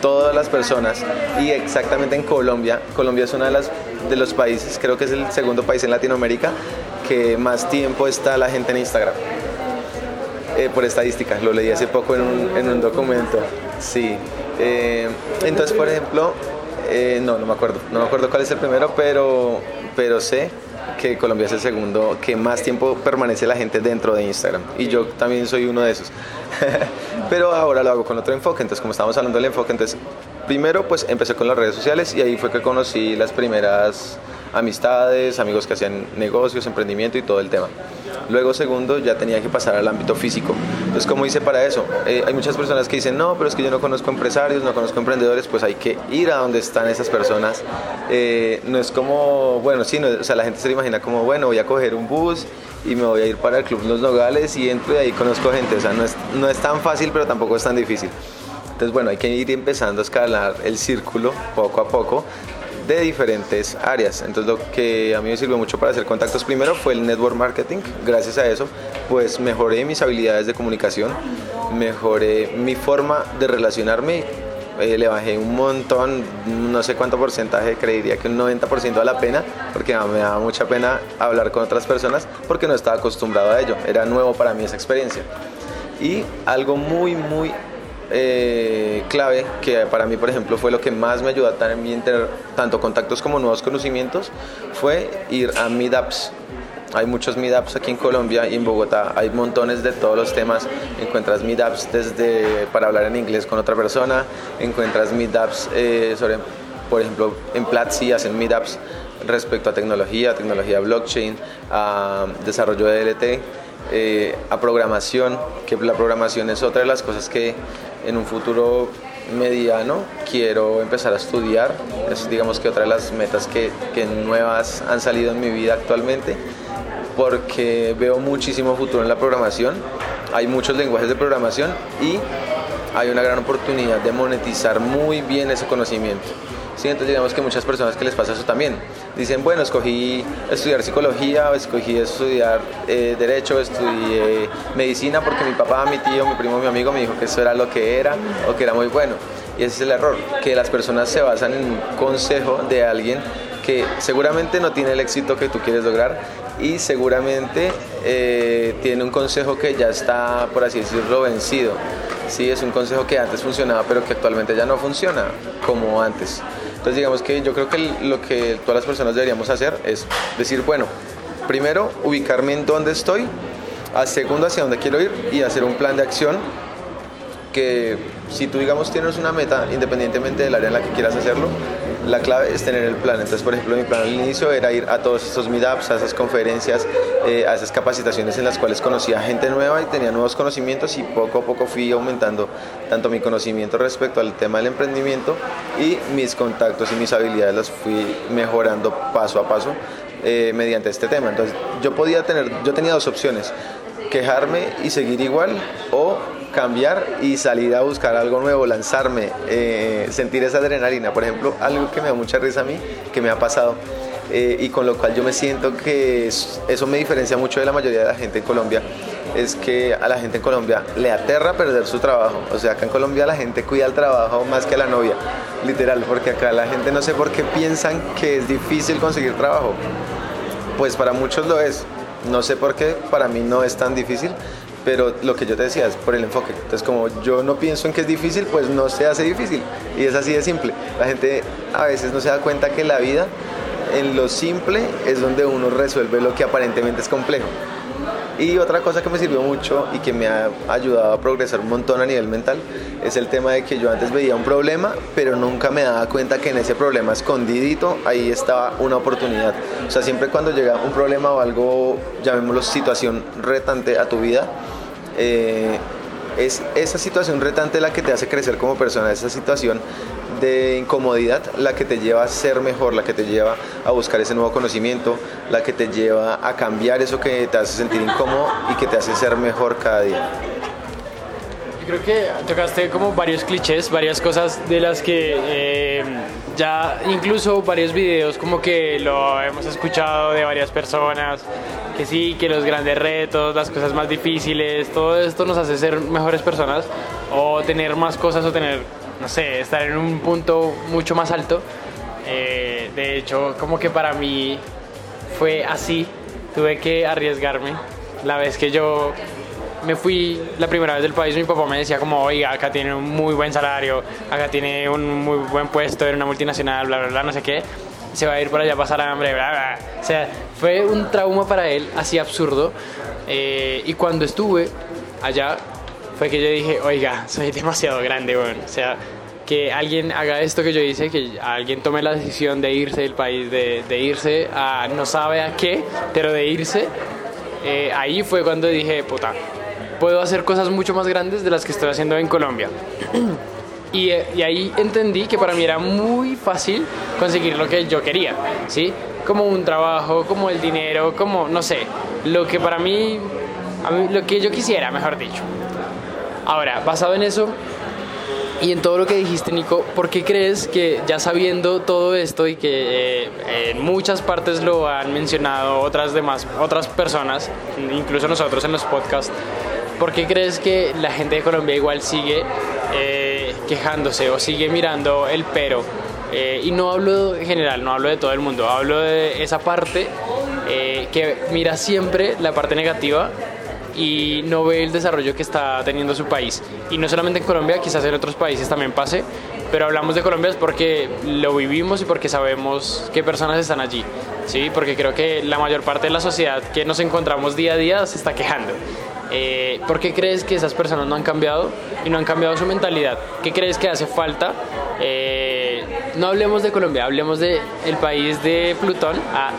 todas las personas y exactamente en Colombia. Colombia es uno de, las, de los países, creo que es el segundo país en Latinoamérica que más tiempo está la gente en Instagram. Eh, por estadística, lo leí hace poco en un, en un documento. Sí. Eh, entonces, por ejemplo, eh, no, no me acuerdo, no me acuerdo cuál es el primero, pero, pero sé que Colombia es el segundo que más tiempo permanece la gente dentro de Instagram. Y yo también soy uno de esos. Pero ahora lo hago con otro enfoque. Entonces, como estamos hablando del enfoque, entonces, primero pues empecé con las redes sociales y ahí fue que conocí las primeras amistades, amigos que hacían negocios, emprendimiento y todo el tema. Luego, segundo, ya tenía que pasar al ámbito físico. Entonces, ¿cómo hice para eso? Eh, hay muchas personas que dicen, no, pero es que yo no conozco empresarios, no conozco emprendedores, pues hay que ir a donde están esas personas. Eh, no es como, bueno, sí, o sea, la gente se imagina como, bueno, voy a coger un bus y me voy a ir para el Club Los Nogales y entro y ahí conozco gente. O sea, no es, no es tan fácil, pero tampoco es tan difícil. Entonces, bueno, hay que ir empezando a escalar el círculo poco a poco de diferentes áreas. Entonces lo que a mí me sirvió mucho para hacer contactos primero fue el network marketing. Gracias a eso pues mejoré mis habilidades de comunicación, mejoré mi forma de relacionarme. Eh, le bajé un montón, no sé cuánto porcentaje, creería que un 90% a la pena, porque me daba mucha pena hablar con otras personas porque no estaba acostumbrado a ello, era nuevo para mí esa experiencia. Y algo muy, muy eh, clave que para mí, por ejemplo, fue lo que más me ayudó a también tener tanto contactos como nuevos conocimientos, fue ir a meetups. hay muchos meetups aquí en Colombia y en Bogotá hay montones de todos los temas. Encuentras meetups desde para hablar en inglés con otra persona, encuentras meetups eh, sobre, por ejemplo, en Platzi hacen meetups respecto a tecnología, tecnología blockchain, a desarrollo de DLT, eh, a programación, que la programación es otra de las cosas que en un futuro mediano quiero empezar a estudiar. Es digamos que otra de las metas que, que nuevas han salido en mi vida actualmente porque veo muchísimo futuro en la programación. Hay muchos lenguajes de programación y hay una gran oportunidad de monetizar muy bien ese conocimiento. Sí, entonces digamos que muchas personas que les pasa eso también. Dicen, bueno, escogí estudiar psicología, escogí estudiar eh, derecho, estudié medicina porque mi papá, mi tío, mi primo, mi amigo me dijo que eso era lo que era o que era muy bueno. Y ese es el error, que las personas se basan en un consejo de alguien que seguramente no tiene el éxito que tú quieres lograr y seguramente eh, tiene un consejo que ya está, por así decirlo, vencido. Sí, es un consejo que antes funcionaba, pero que actualmente ya no funciona como antes. Entonces digamos que yo creo que lo que todas las personas deberíamos hacer es decir, bueno, primero ubicarme en dónde estoy, a segundo hacia dónde quiero ir y hacer un plan de acción que si tú digamos tienes una meta, independientemente del área en la que quieras hacerlo, la clave es tener el plan. Entonces, por ejemplo, mi plan al inicio era ir a todos estos meetups, a esas conferencias, eh, a esas capacitaciones en las cuales conocía gente nueva y tenía nuevos conocimientos y poco a poco fui aumentando tanto mi conocimiento respecto al tema del emprendimiento y mis contactos y mis habilidades las fui mejorando paso a paso eh, mediante este tema. Entonces, yo podía tener, yo tenía dos opciones, quejarme y seguir igual o cambiar y salir a buscar algo nuevo, lanzarme, eh, sentir esa adrenalina. Por ejemplo, algo que me da mucha risa a mí, que me ha pasado. Eh, y con lo cual yo me siento que eso me diferencia mucho de la mayoría de la gente en Colombia, es que a la gente en Colombia le aterra perder su trabajo. O sea, acá en Colombia la gente cuida el trabajo más que a la novia, literal, porque acá la gente no sé por qué piensan que es difícil conseguir trabajo. Pues para muchos lo es, no sé por qué, para mí no es tan difícil, pero lo que yo te decía es por el enfoque. Entonces, como yo no pienso en que es difícil, pues no se hace difícil. Y es así de simple. La gente a veces no se da cuenta que la vida, en lo simple, es donde uno resuelve lo que aparentemente es complejo. Y otra cosa que me sirvió mucho y que me ha ayudado a progresar un montón a nivel mental es el tema de que yo antes veía un problema, pero nunca me daba cuenta que en ese problema escondidito ahí estaba una oportunidad. O sea, siempre cuando llega un problema o algo, llamémoslo situación retante a tu vida, eh, es esa situación retante la que te hace crecer como persona, esa situación de incomodidad la que te lleva a ser mejor, la que te lleva a buscar ese nuevo conocimiento, la que te lleva a cambiar eso que te hace sentir incómodo y que te hace ser mejor cada día. Yo creo que tocaste como varios clichés, varias cosas de las que eh, ya incluso varios videos como que lo hemos escuchado de varias personas que sí, que los grandes retos, las cosas más difíciles, todo esto nos hace ser mejores personas o tener más cosas o tener, no sé, estar en un punto mucho más alto. Eh, de hecho, como que para mí fue así, tuve que arriesgarme. La vez que yo me fui la primera vez del país, mi papá me decía como, oiga, acá tiene un muy buen salario, acá tiene un muy buen puesto en una multinacional, bla, bla, bla, no sé qué se va a ir por allá a pasar hambre, bla, bla. O sea, fue un trauma para él, así absurdo. Eh, y cuando estuve allá, fue que yo dije, oiga, soy demasiado grande, bueno. O sea, que alguien haga esto que yo hice, que alguien tome la decisión de irse del país, de, de irse a no sabe a qué, pero de irse, eh, ahí fue cuando dije, puta, puedo hacer cosas mucho más grandes de las que estoy haciendo en Colombia. Y, ahí entendí que para mí era muy fácil conseguir lo que yo quería, ¿sí? Como un trabajo, como el dinero, como, no sé, lo que para mí, lo que yo quisiera, mejor dicho. Ahora, basado en eso y en todo lo que dijiste, Nico, ¿por qué crees que ya sabiendo todo esto y que eh, en muchas partes lo han mencionado otras demás, otras personas, incluso nosotros en los podcasts, ¿por qué crees que la gente de Colombia igual sigue... Eh, quejándose o sigue mirando el pero. Eh, y no hablo en general, no hablo de todo el mundo, hablo de esa parte que mira siempre la parte negativa y no ve el desarrollo que está teniendo su país. Y no solamente en Colombia, quizás en otros países también pase, pero hablamos de Colombia es porque lo vivimos y porque sabemos qué personas están allí. ¿sí? Porque creo que la mayor parte de la sociedad que nos encontramos día a día se está quejando. Eh, ¿Por qué crees que esas personas no han cambiado y no han cambiado su mentalidad? ¿Qué crees que hace falta? Eh, no hablemos de Colombia, hablemos del el país de Plutón, a,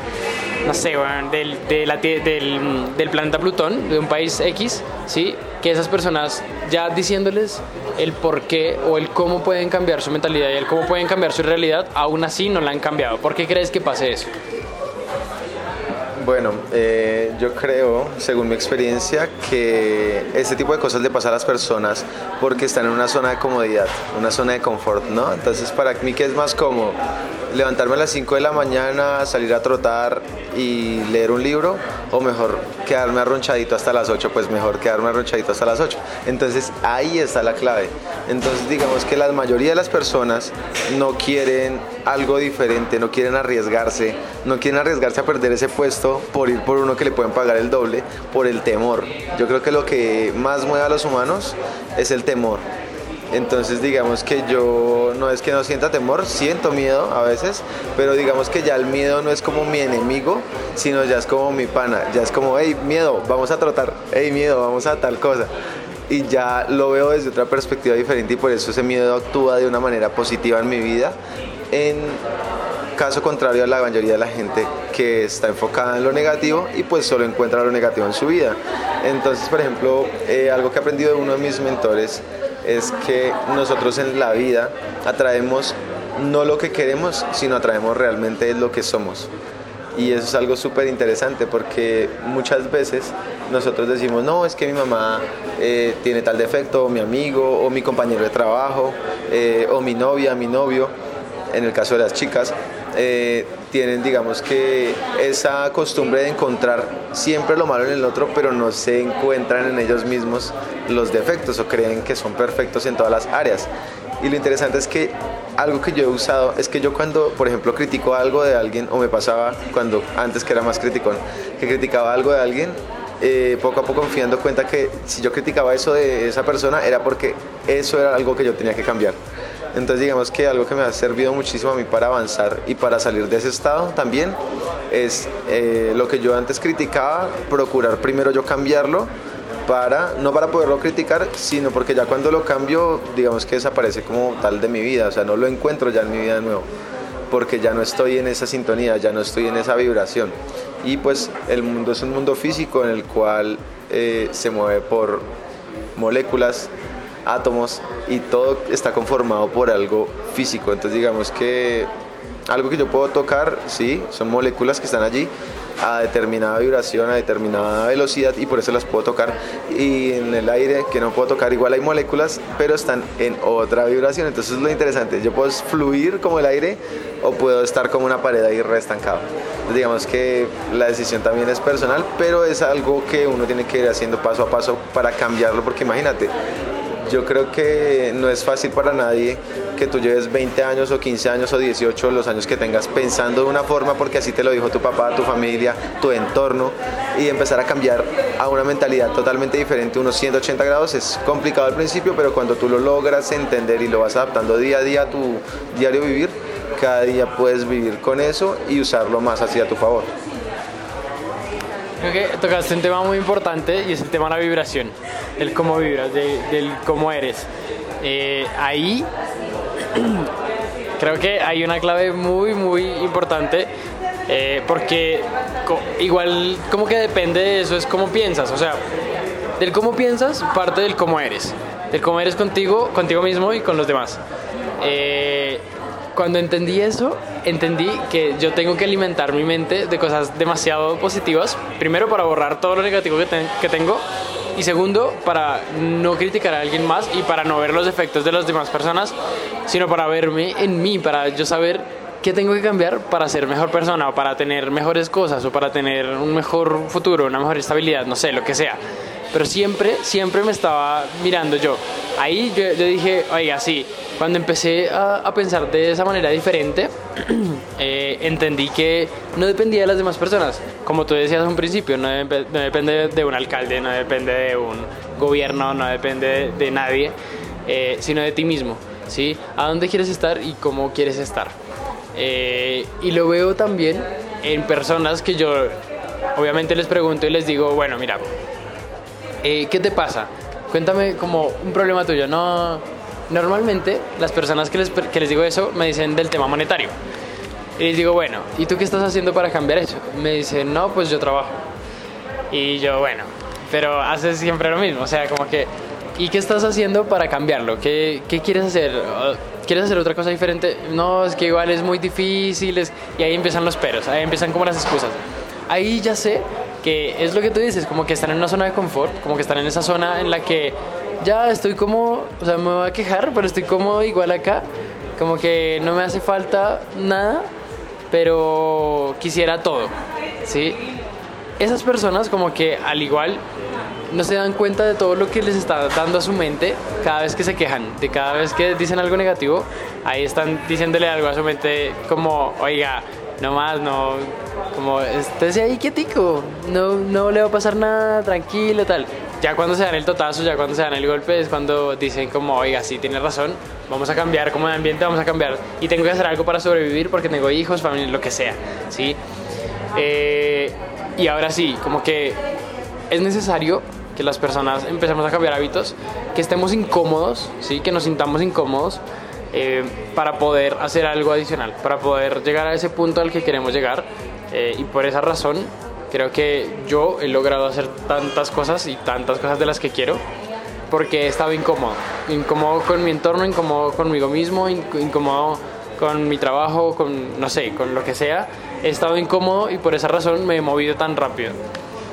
no sé, del, del, del, planeta Plutón, de un país X, ¿sí? Que esas personas ya diciéndoles el por qué o el cómo pueden cambiar su mentalidad y el cómo pueden cambiar su realidad, aún así no la han cambiado. ¿Por qué crees que pase eso? Bueno, eh, yo creo, según mi experiencia, que este tipo de cosas le pasa a las personas porque están en una zona de comodidad, una zona de confort, ¿no? Entonces, para mí, ¿qué es más cómodo? levantarme a las 5 de la mañana, salir a trotar y leer un libro, o mejor quedarme arronchadito hasta las 8, pues mejor quedarme arronchadito hasta las 8. Entonces ahí está la clave. Entonces digamos que la mayoría de las personas no quieren algo diferente, no quieren arriesgarse, no quieren arriesgarse a perder ese puesto por ir por uno que le pueden pagar el doble, por el temor. Yo creo que lo que más mueve a los humanos es el temor. Entonces digamos que yo no es que no sienta temor, siento miedo a veces, pero digamos que ya el miedo no es como mi enemigo, sino ya es como mi pana, ya es como, hey, miedo, vamos a trotar, hey, miedo, vamos a tal cosa. Y ya lo veo desde otra perspectiva diferente y por eso ese miedo actúa de una manera positiva en mi vida. En caso contrario a la mayoría de la gente que está enfocada en lo negativo y pues solo encuentra lo negativo en su vida. Entonces, por ejemplo, eh, algo que he aprendido de uno de mis mentores es que nosotros en la vida atraemos no lo que queremos, sino atraemos realmente lo que somos. Y eso es algo súper interesante porque muchas veces nosotros decimos, no, es que mi mamá eh, tiene tal defecto, o mi amigo, o mi compañero de trabajo, eh, o mi novia, mi novio, en el caso de las chicas, eh, tienen, digamos que, esa costumbre de encontrar siempre lo malo en el otro, pero no se encuentran en ellos mismos los defectos o creen que son perfectos en todas las áreas. Y lo interesante es que algo que yo he usado es que yo cuando, por ejemplo, critico algo de alguien, o me pasaba cuando antes que era más criticón, que criticaba algo de alguien, eh, poco a poco me fui dando cuenta que si yo criticaba eso de esa persona era porque eso era algo que yo tenía que cambiar. Entonces digamos que algo que me ha servido muchísimo a mí para avanzar y para salir de ese estado también es eh, lo que yo antes criticaba, procurar primero yo cambiarlo para, no para poderlo criticar, sino porque ya cuando lo cambio, digamos que desaparece como tal de mi vida, o sea, no lo encuentro ya en mi vida de nuevo, porque ya no estoy en esa sintonía, ya no estoy en esa vibración. Y pues el mundo es un mundo físico en el cual eh, se mueve por moléculas átomos y todo está conformado por algo físico. Entonces digamos que algo que yo puedo tocar, sí, son moléculas que están allí a determinada vibración, a determinada velocidad y por eso las puedo tocar. Y en el aire que no puedo tocar, igual hay moléculas, pero están en otra vibración. Entonces es lo interesante, yo puedo fluir como el aire o puedo estar como una pared ahí reestancado. Entonces, digamos que la decisión también es personal, pero es algo que uno tiene que ir haciendo paso a paso para cambiarlo, porque imagínate, yo creo que no es fácil para nadie que tú lleves 20 años o 15 años o 18, los años que tengas pensando de una forma porque así te lo dijo tu papá, tu familia, tu entorno y empezar a cambiar a una mentalidad totalmente diferente, unos 180 grados. Es complicado al principio, pero cuando tú lo logras entender y lo vas adaptando día a día a tu diario vivir, cada día puedes vivir con eso y usarlo más hacia tu favor. Creo que tocaste un tema muy importante y es el tema de la vibración, el cómo vibras, del cómo eres. Eh, ahí creo que hay una clave muy, muy importante eh, porque igual como que depende de eso, es cómo piensas, o sea, del cómo piensas parte del cómo eres, del cómo eres contigo, contigo mismo y con los demás. Eh, cuando entendí eso, entendí que yo tengo que alimentar mi mente de cosas demasiado positivas. Primero, para borrar todo lo negativo que, que tengo. Y segundo, para no criticar a alguien más y para no ver los efectos de las demás personas, sino para verme en mí, para yo saber qué tengo que cambiar para ser mejor persona o para tener mejores cosas o para tener un mejor futuro, una mejor estabilidad, no sé, lo que sea. Pero siempre, siempre me estaba mirando yo. Ahí yo, yo dije, oiga, sí, cuando empecé a, pensar de esa manera diferente, eh, entendí que no dependía de las demás personas. Como tú decías un principio, no, depende de un alcalde, no depende de un gobierno, no depende de, nadie, eh, sino de ti mismo. ¿sí? ¿A dónde quieres estar y cómo quieres estar? Eh, y lo veo también en personas que yo obviamente les pregunto y les digo, bueno, mira, eh, ¿qué te pasa? Cuéntame como un problema tuyo. No, normalmente las personas que les, que les digo eso me dicen del tema monetario. Y les digo, bueno, ¿y tú qué estás haciendo para cambiar eso? Me dicen, no, pues yo trabajo. Y yo, bueno, pero haces siempre lo mismo. O sea, como que, ¿y qué estás haciendo para cambiarlo? ¿Qué, qué quieres hacer? ¿Quieres hacer otra cosa diferente? No, es que igual es muy difícil. y ahí empiezan los peros, ahí empiezan como las excusas. Ahí ya sé que es lo que tú dices, como que están en una zona de confort, como que están en esa zona en la que ya estoy como, o sea, me voy a quejar, pero estoy como igual acá, como que no me hace falta nada, pero quisiera todo, ¿sí? Esas personas como que al igual no se dan cuenta de todo lo que les está dando a su mente cada vez que se quejan, de cada vez que dicen algo negativo, ahí están diciéndole algo a su mente como, oiga, no más, no, como estése ahí quietico, no, no le va a pasar nada, tranquilo, tal. Ya cuando se dan el totazo, ya cuando se dan el golpe, es cuando dicen como, oiga, sí, tiene razón, vamos a cambiar como de ambiente, vamos a cambiar. Y tengo que hacer algo para sobrevivir porque tengo hijos, familia, lo que sea, ¿sí? Eh, y ahora sí, como que es necesario que las personas empecemos a cambiar hábitos, que estemos incómodos, ¿sí? Que nos sintamos incómodos eh, para poder hacer algo adicional, para poder llegar a ese punto al que queremos llegar. Eh, y por esa razón creo que yo he logrado hacer tantas cosas y tantas cosas de las que quiero porque he estado incómodo, incómodo con mi entorno, incómodo conmigo mismo, incómodo con mi trabajo, con no sé, con lo que sea. He estado incómodo y por esa razón me he movido tan rápido.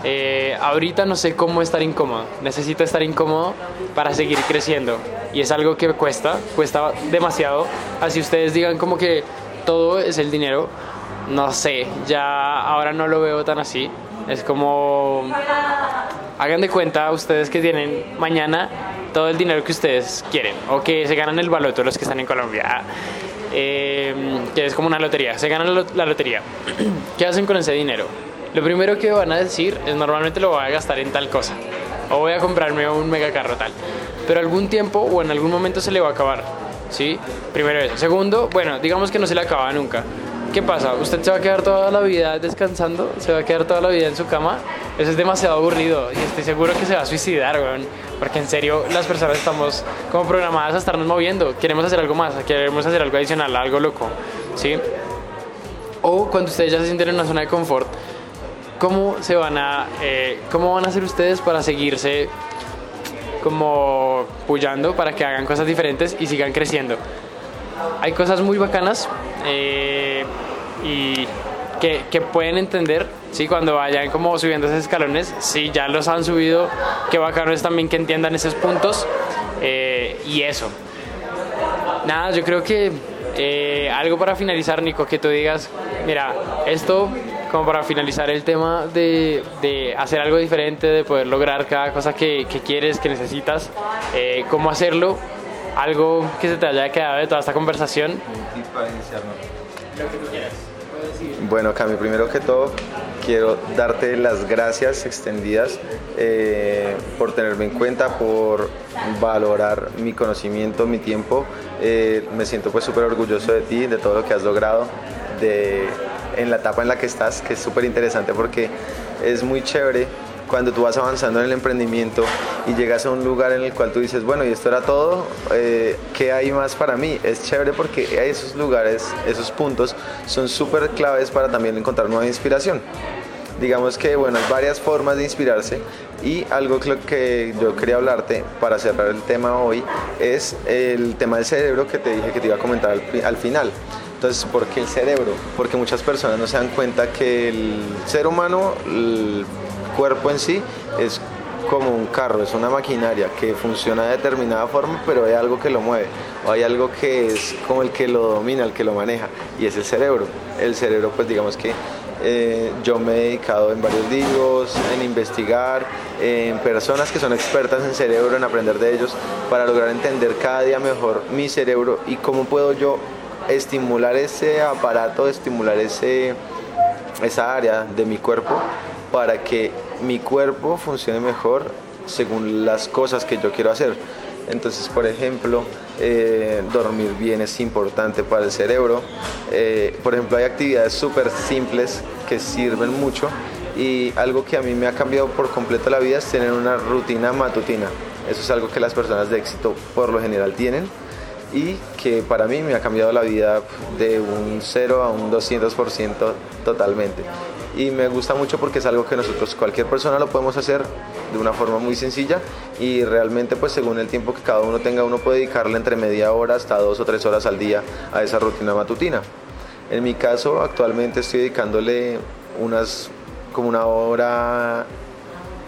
Eh, ahorita no sé cómo estar incómodo. Necesito estar incómodo para seguir creciendo. Y es algo que cuesta, cuesta demasiado. Así ustedes digan como que todo es el dinero. No sé, ya ahora no lo veo tan así. Es como, hagan de cuenta ustedes que tienen mañana todo el dinero que ustedes quieren o que se ganan el baloto los que están en Colombia. Eh, que es como una lotería, se ganan la lotería. ¿Qué hacen con ese dinero? lo primero que van a decir es normalmente lo voy a gastar en tal cosa o voy a comprarme un mega carro tal. Pero algún tiempo o en algún momento se le va a acabar. ¿Sí? Primero eso. Segundo, bueno, digamos que no se le acaba nunca. ¿Qué pasa? ¿Usted se va a quedar toda la vida descansando? ¿Se va a quedar toda la vida en su cama? Eso es demasiado aburrido y estoy seguro que se va a suicidar, weón. Porque en serio, las personas estamos como programadas a estarnos moviendo. Queremos hacer algo más, queremos hacer algo adicional, algo loco. ¿Sí? O cuando ustedes ya se sienten en una zona de confort, ¿Cómo se van a, eh, cómo van a hacer ustedes para seguirse como puyando para que hagan cosas diferentes y sigan creciendo? Hay cosas muy bacanas eh, y que, que, pueden entender, ¿sí? Cuando vayan como subiendo esos escalones, si ya los han subido, qué bacano es también que entiendan esos puntos eh, y eso. Nada, yo creo que algo para finalizar, Nico, que tú digas, mira, esto como para finalizar el tema de, de, hacer algo diferente, de poder lograr cada cosa que, que quieres, que necesitas, eh, cómo hacerlo, algo que se te haya quedado de toda esta conversación. Lo que tú quieras. Bueno, Cami, primero que todo, quiero darte las gracias extendidas eh, por tenerme en cuenta, por valorar mi conocimiento, mi tiempo. Eh, me siento pues súper orgulloso de ti, de todo lo que has logrado, de en la etapa en la que estás, que es súper interesante porque es muy chévere cuando tú vas avanzando en el emprendimiento y llegas a un lugar en el cual tú dices, bueno, y esto era todo, eh, ¿qué hay más para mí? Es chévere porque esos lugares, esos puntos son súper claves para también encontrar nueva inspiración. Digamos que, bueno, hay varias formas de inspirarse y algo que yo quería hablarte para cerrar el tema hoy es el tema del cerebro que te dije que te iba a comentar al, al final. Entonces, ¿por qué el cerebro? Porque muchas personas no se dan cuenta que el ser humano, el cuerpo en sí, es como un carro, es una maquinaria que funciona de determinada forma, pero hay algo que lo mueve, o hay algo que es como el que lo domina, el que lo maneja, y es el cerebro. El cerebro, pues digamos que eh, yo me he dedicado en varios libros, en investigar, en personas que son expertas en cerebro, en aprender de ellos, para lograr entender cada día mejor mi cerebro y cómo puedo yo estimular ese aparato, estimular ese, esa área de mi cuerpo para que mi cuerpo funcione mejor según las cosas que yo quiero hacer. Entonces, por ejemplo, eh, dormir bien es importante para el cerebro. Eh, por ejemplo, hay actividades súper simples que sirven mucho y algo que a mí me ha cambiado por completo la vida es tener una rutina matutina. Eso es algo que las personas de éxito por lo general tienen y que para mí me ha cambiado la vida de un 0 a un 200% totalmente. Y me gusta mucho porque es algo que nosotros, cualquier persona lo podemos hacer de una forma muy sencilla y realmente pues según el tiempo que cada uno tenga uno puede dedicarle entre media hora hasta dos o tres horas al día a esa rutina matutina. En mi caso actualmente estoy dedicándole unas como una hora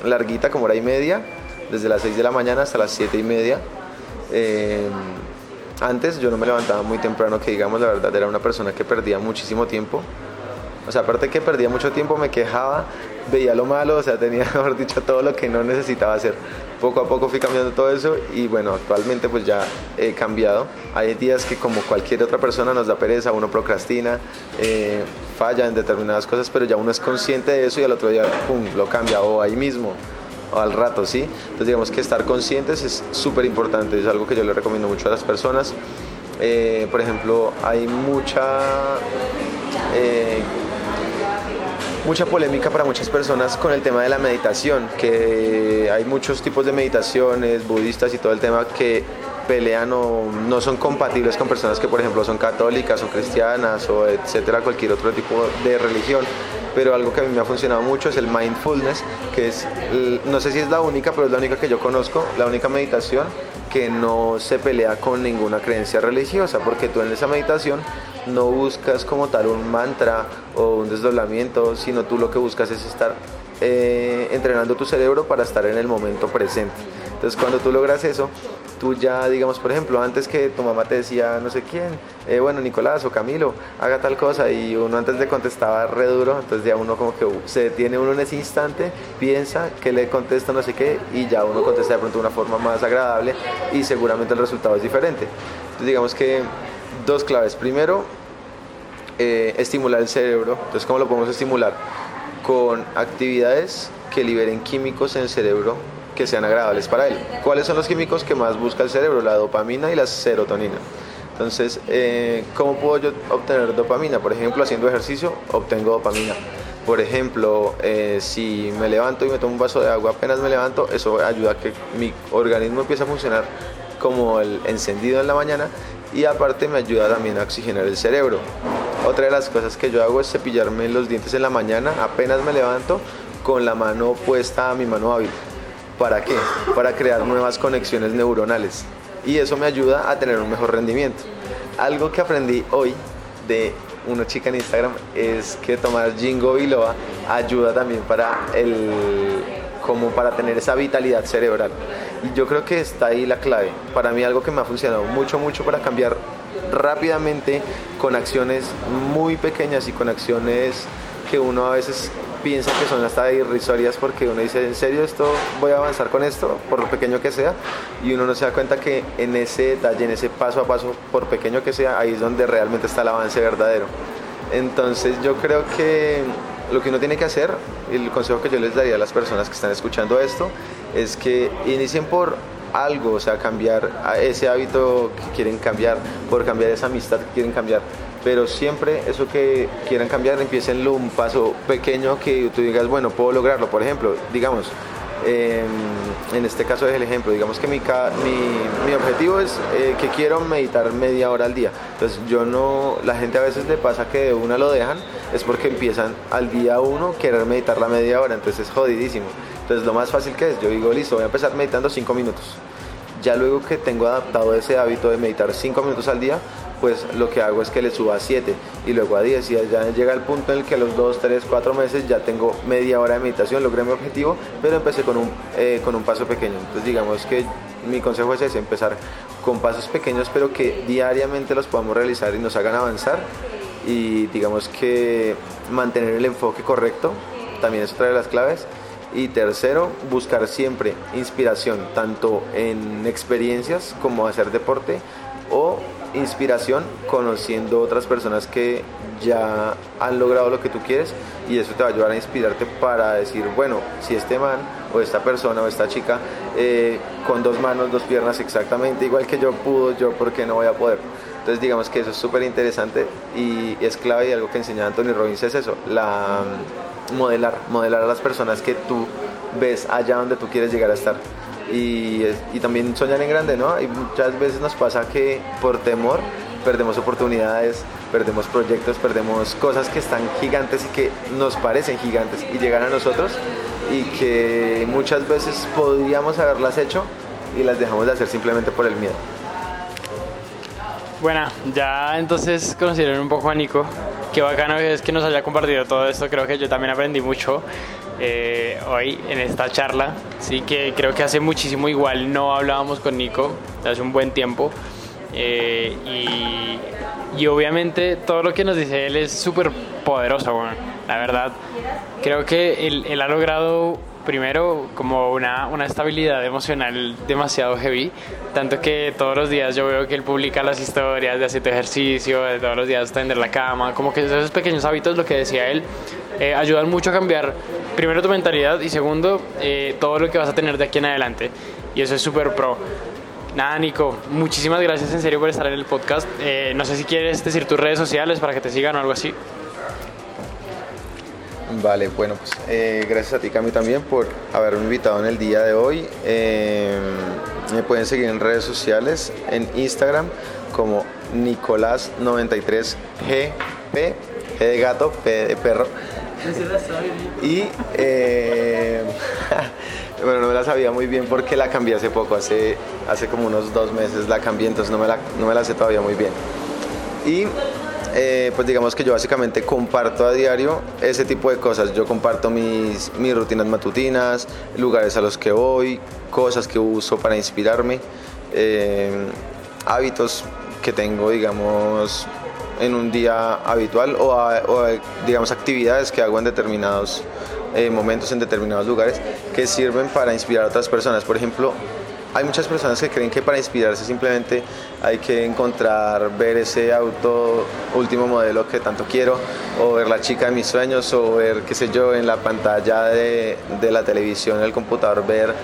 larguita, como hora y media, desde las 6 de la mañana hasta las 7 y media. Eh, antes yo no me levantaba muy temprano, que digamos la verdad era una persona que perdía muchísimo tiempo. O sea, aparte que perdía mucho tiempo, me quejaba, veía lo malo, o sea, tenía, mejor dicho, todo lo que no necesitaba hacer. Poco a poco fui cambiando todo eso y bueno, actualmente pues ya he cambiado. Hay días que como cualquier otra persona nos da pereza, uno procrastina, eh, falla en determinadas cosas, pero ya uno es consciente de eso y al otro día, pum, lo cambia o ahí mismo o al rato, ¿sí? Entonces digamos que estar conscientes es súper importante, es algo que yo le recomiendo mucho a las personas. Eh, por ejemplo, hay mucha... Eh, mucha polémica para muchas personas con el tema de la meditación, que hay muchos tipos de meditaciones budistas y todo el tema que pelean o no son compatibles con personas que por ejemplo son católicas o cristianas o etcétera, cualquier otro tipo de religión. Pero algo que a mí me ha funcionado mucho es el mindfulness, que es, no sé si es la única, pero es la única que yo conozco, la única meditación que no se pelea con ninguna creencia religiosa, porque tú en esa meditación no buscas como tal un mantra o un desdoblamiento, sino tú lo que buscas es estar eh, entrenando tu cerebro para estar en el momento presente. Entonces cuando tú logras eso, tú ya, digamos, por ejemplo, antes que tu mamá te decía no sé quién, eh, bueno, Nicolás o Camilo, haga tal cosa y uno antes de contestaba re duro, entonces ya uno como que se detiene uno en ese instante, piensa que le contesta no sé qué y ya uno contesta de pronto de una forma más agradable y seguramente el resultado es diferente. Entonces digamos que dos claves. Primero, eh, estimular el cerebro. Entonces, ¿cómo lo podemos estimular? Con actividades que liberen químicos en el cerebro que sean agradables para él. ¿Cuáles son los químicos que más busca el cerebro? La dopamina y la serotonina. Entonces, eh, ¿cómo puedo yo obtener dopamina? Por ejemplo, haciendo ejercicio, obtengo dopamina. Por ejemplo, eh, si me levanto y me tomo un vaso de agua apenas me levanto, eso ayuda a que mi organismo empiece a funcionar como el encendido en la mañana y aparte me ayuda también a oxigenar el cerebro. Otra de las cosas que yo hago es cepillarme los dientes en la mañana, apenas me levanto con la mano puesta a mi mano hábil. ¿Para qué? Para crear nuevas conexiones neuronales. Y eso me ayuda a tener un mejor rendimiento. Algo que aprendí hoy de una chica en Instagram es que tomar Jingo Biloba ayuda también para el como para tener esa vitalidad cerebral. Y yo creo que está ahí la clave. Para mí algo que me ha funcionado mucho, mucho para cambiar rápidamente con acciones muy pequeñas y con acciones que uno a veces piensa que son hasta irrisorias porque uno dice, ¿en serio esto voy a avanzar con esto, por lo pequeño que sea? Y uno no se da cuenta que en ese detalle, en ese paso a paso, por pequeño que sea, ahí es donde realmente está el avance verdadero. Entonces yo creo que lo que uno tiene que hacer, el consejo que yo les daría a las personas que están escuchando esto, es que inicien por algo, o sea, cambiar ese hábito que quieren cambiar, por cambiar esa amistad que quieren cambiar pero siempre eso que quieran cambiar, empiecen un paso pequeño que tú digas, bueno, puedo lograrlo. Por ejemplo, digamos, en este caso es el ejemplo, digamos que mi, mi, objetivo es eh, que quiero meditar media hora al día. Entonces yo no, la gente a veces le pasa que de una lo dejan, es porque empiezan al día uno querer meditar la media hora, entonces es jodidísimo. Entonces lo más fácil que es, yo digo, listo, voy a empezar meditando cinco minutos. Ya luego que tengo adaptado ese hábito de meditar cinco minutos al día, pues lo que hago es que le suba a 7 y luego a 10 y ya llega el punto en el que a los 2, 3, 4 meses ya tengo media hora de meditación, logré mi objetivo, pero empecé con un, eh, con un paso pequeño. Entonces digamos que mi consejo es ese, empezar con pasos pequeños, pero que diariamente los podamos realizar y nos hagan avanzar y digamos que mantener el enfoque correcto también es otra de las claves. Y tercero, buscar siempre inspiración, tanto en experiencias como hacer deporte o inspiración conociendo otras personas que ya han logrado lo que tú quieres y eso te va a ayudar a inspirarte para decir, bueno, si este man o esta persona o esta chica eh, con dos manos, dos piernas exactamente igual que yo pudo, yo por qué no voy a poder. Entonces digamos que eso es súper interesante y es clave y algo que enseña Anthony Robbins es eso, la mm, modelar, modelar a las personas que tú ves allá donde tú quieres llegar a estar. Y, también soñar en grande, ¿no? Y muchas veces nos pasa que por temor perdemos oportunidades, perdemos proyectos, perdemos cosas que están gigantes y que nos parecen gigantes y llegan a nosotros y que muchas veces podríamos haberlas hecho y las dejamos de hacer simplemente por el miedo. Bueno, ya entonces conocieron un poco a Nico. Qué bacano es que nos haya compartido todo esto. Creo que yo también aprendí mucho eh, hoy en esta charla. Sí, que creo que hace muchísimo igual no hablábamos con Nico, hace un buen tiempo. Eh, y, y, obviamente todo lo que nos dice él es súper poderoso, bueno, la verdad. Creo que él, él, ha logrado primero como una, una, estabilidad emocional demasiado heavy, tanto que todos los días yo veo que él publica las historias de hacer ejercicio, de todos los días tender la cama, como que esos pequeños hábitos, lo que decía él, eh, ayudan mucho a cambiar primero tu mentalidad y segundo eh, todo lo que vas a tener de aquí en adelante. Y eso es súper pro. Nada, Nico, muchísimas gracias en serio por estar en el podcast. Eh, no sé si quieres decir tus redes sociales para que te sigan o algo así. Vale, bueno, pues eh, gracias a ti, Cami, también por haberme invitado en el día de hoy. Eh, me pueden seguir en redes sociales, en Instagram como Nicolás93GP, G de gato, P de perro. Y eh, bueno, no me la sabía muy bien porque la cambié hace poco, hace, hace como unos dos meses la cambié, entonces no me la, no me la sé todavía muy bien. Y eh, pues digamos que yo básicamente comparto a diario ese tipo de cosas. Yo comparto mis, mis rutinas matutinas, lugares a los que voy, cosas que uso para inspirarme, eh, hábitos que tengo, digamos, en un día habitual o, digamos actividades que hago en determinados eh, momentos en determinados lugares que sirven para inspirar a otras personas. Por ejemplo, hay muchas personas que creen que para inspirarse simplemente hay que encontrar, ver ese auto último modelo que tanto quiero, o ver la chica de mis sueños, o ver, qué sé yo, en la pantalla de, la televisión, el computador, ver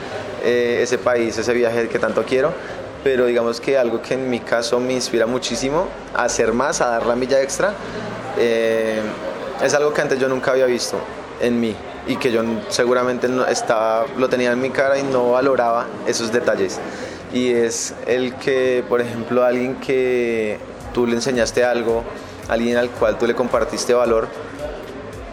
eh, ese país, ese viaje que tanto quiero. Pero digamos que algo que en mi caso me inspira muchísimo a hacer más, a dar la milla extra, eh, es algo que antes yo nunca había visto en mí y que yo seguramente no estaba, lo tenía en mi cara y no valoraba esos detalles. Y es el que, por ejemplo, alguien que tú le enseñaste algo, alguien al cual tú le compartiste valor,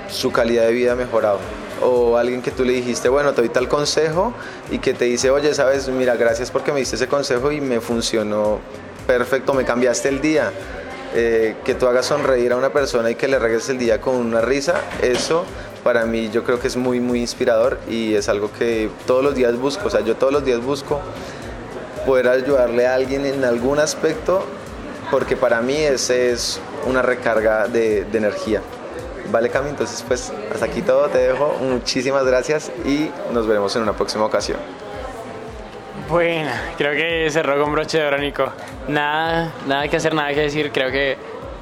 su calidad de vida ha mejorado. O alguien que tú le dijiste, bueno, te doy tal consejo y que te dice, oye, sabes, mira, gracias porque me diste ese consejo y me funcionó perfecto, me cambiaste el día. Eh, que tú hagas sonreír a una persona y que le regreses el día con una risa, eso para mí yo creo que es muy, muy inspirador y es algo que todos los días busco. O sea, yo todos los días busco poder ayudarle a alguien en algún aspecto porque para mí ese es una recarga de, de energía. Vale, Cami, entonces pues hasta aquí todo, te dejo. Muchísimas gracias y nos veremos en una próxima ocasión. Bueno, creo que cerró con broche de oro, Nico. Nada, nada que hacer, nada que decir. Creo que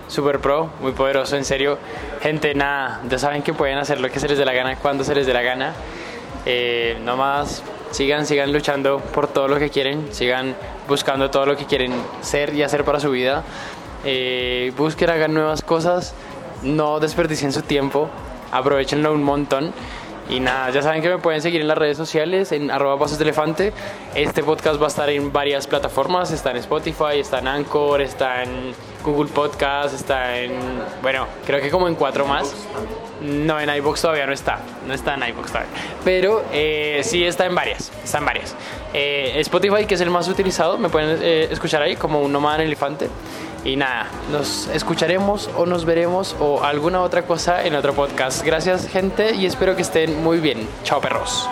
super pro, muy poderoso, en serio. Gente, nada, ya saben que pueden hacer lo que se les dé la gana, cuando se les dé la gana. Eh, no más, sigan, sigan luchando por todo lo que quieren, sigan buscando todo lo que quieren ser y hacer para su vida. Eh, busquen, hagan nuevas cosas, no desperdicien su tiempo, aprovechenlo un montón. Y nada, ya saben que me pueden seguir en las redes sociales, en arroba pasos de elefante. Este podcast va a estar en varias plataformas, está en Spotify, está en Anchor, está en Google Podcast, está en, bueno, creo que como en cuatro más. No, en iBox todavía no está, no está en iBox todavía. Pero eh, sí está en varias, está en varias. Eh, Spotify, que es el más utilizado, me pueden eh, escuchar ahí como un nómada en elefante. Y nada, nos escucharemos o nos veremos o alguna otra cosa en otro podcast. Gracias gente y espero que estén muy bien. Chao perros.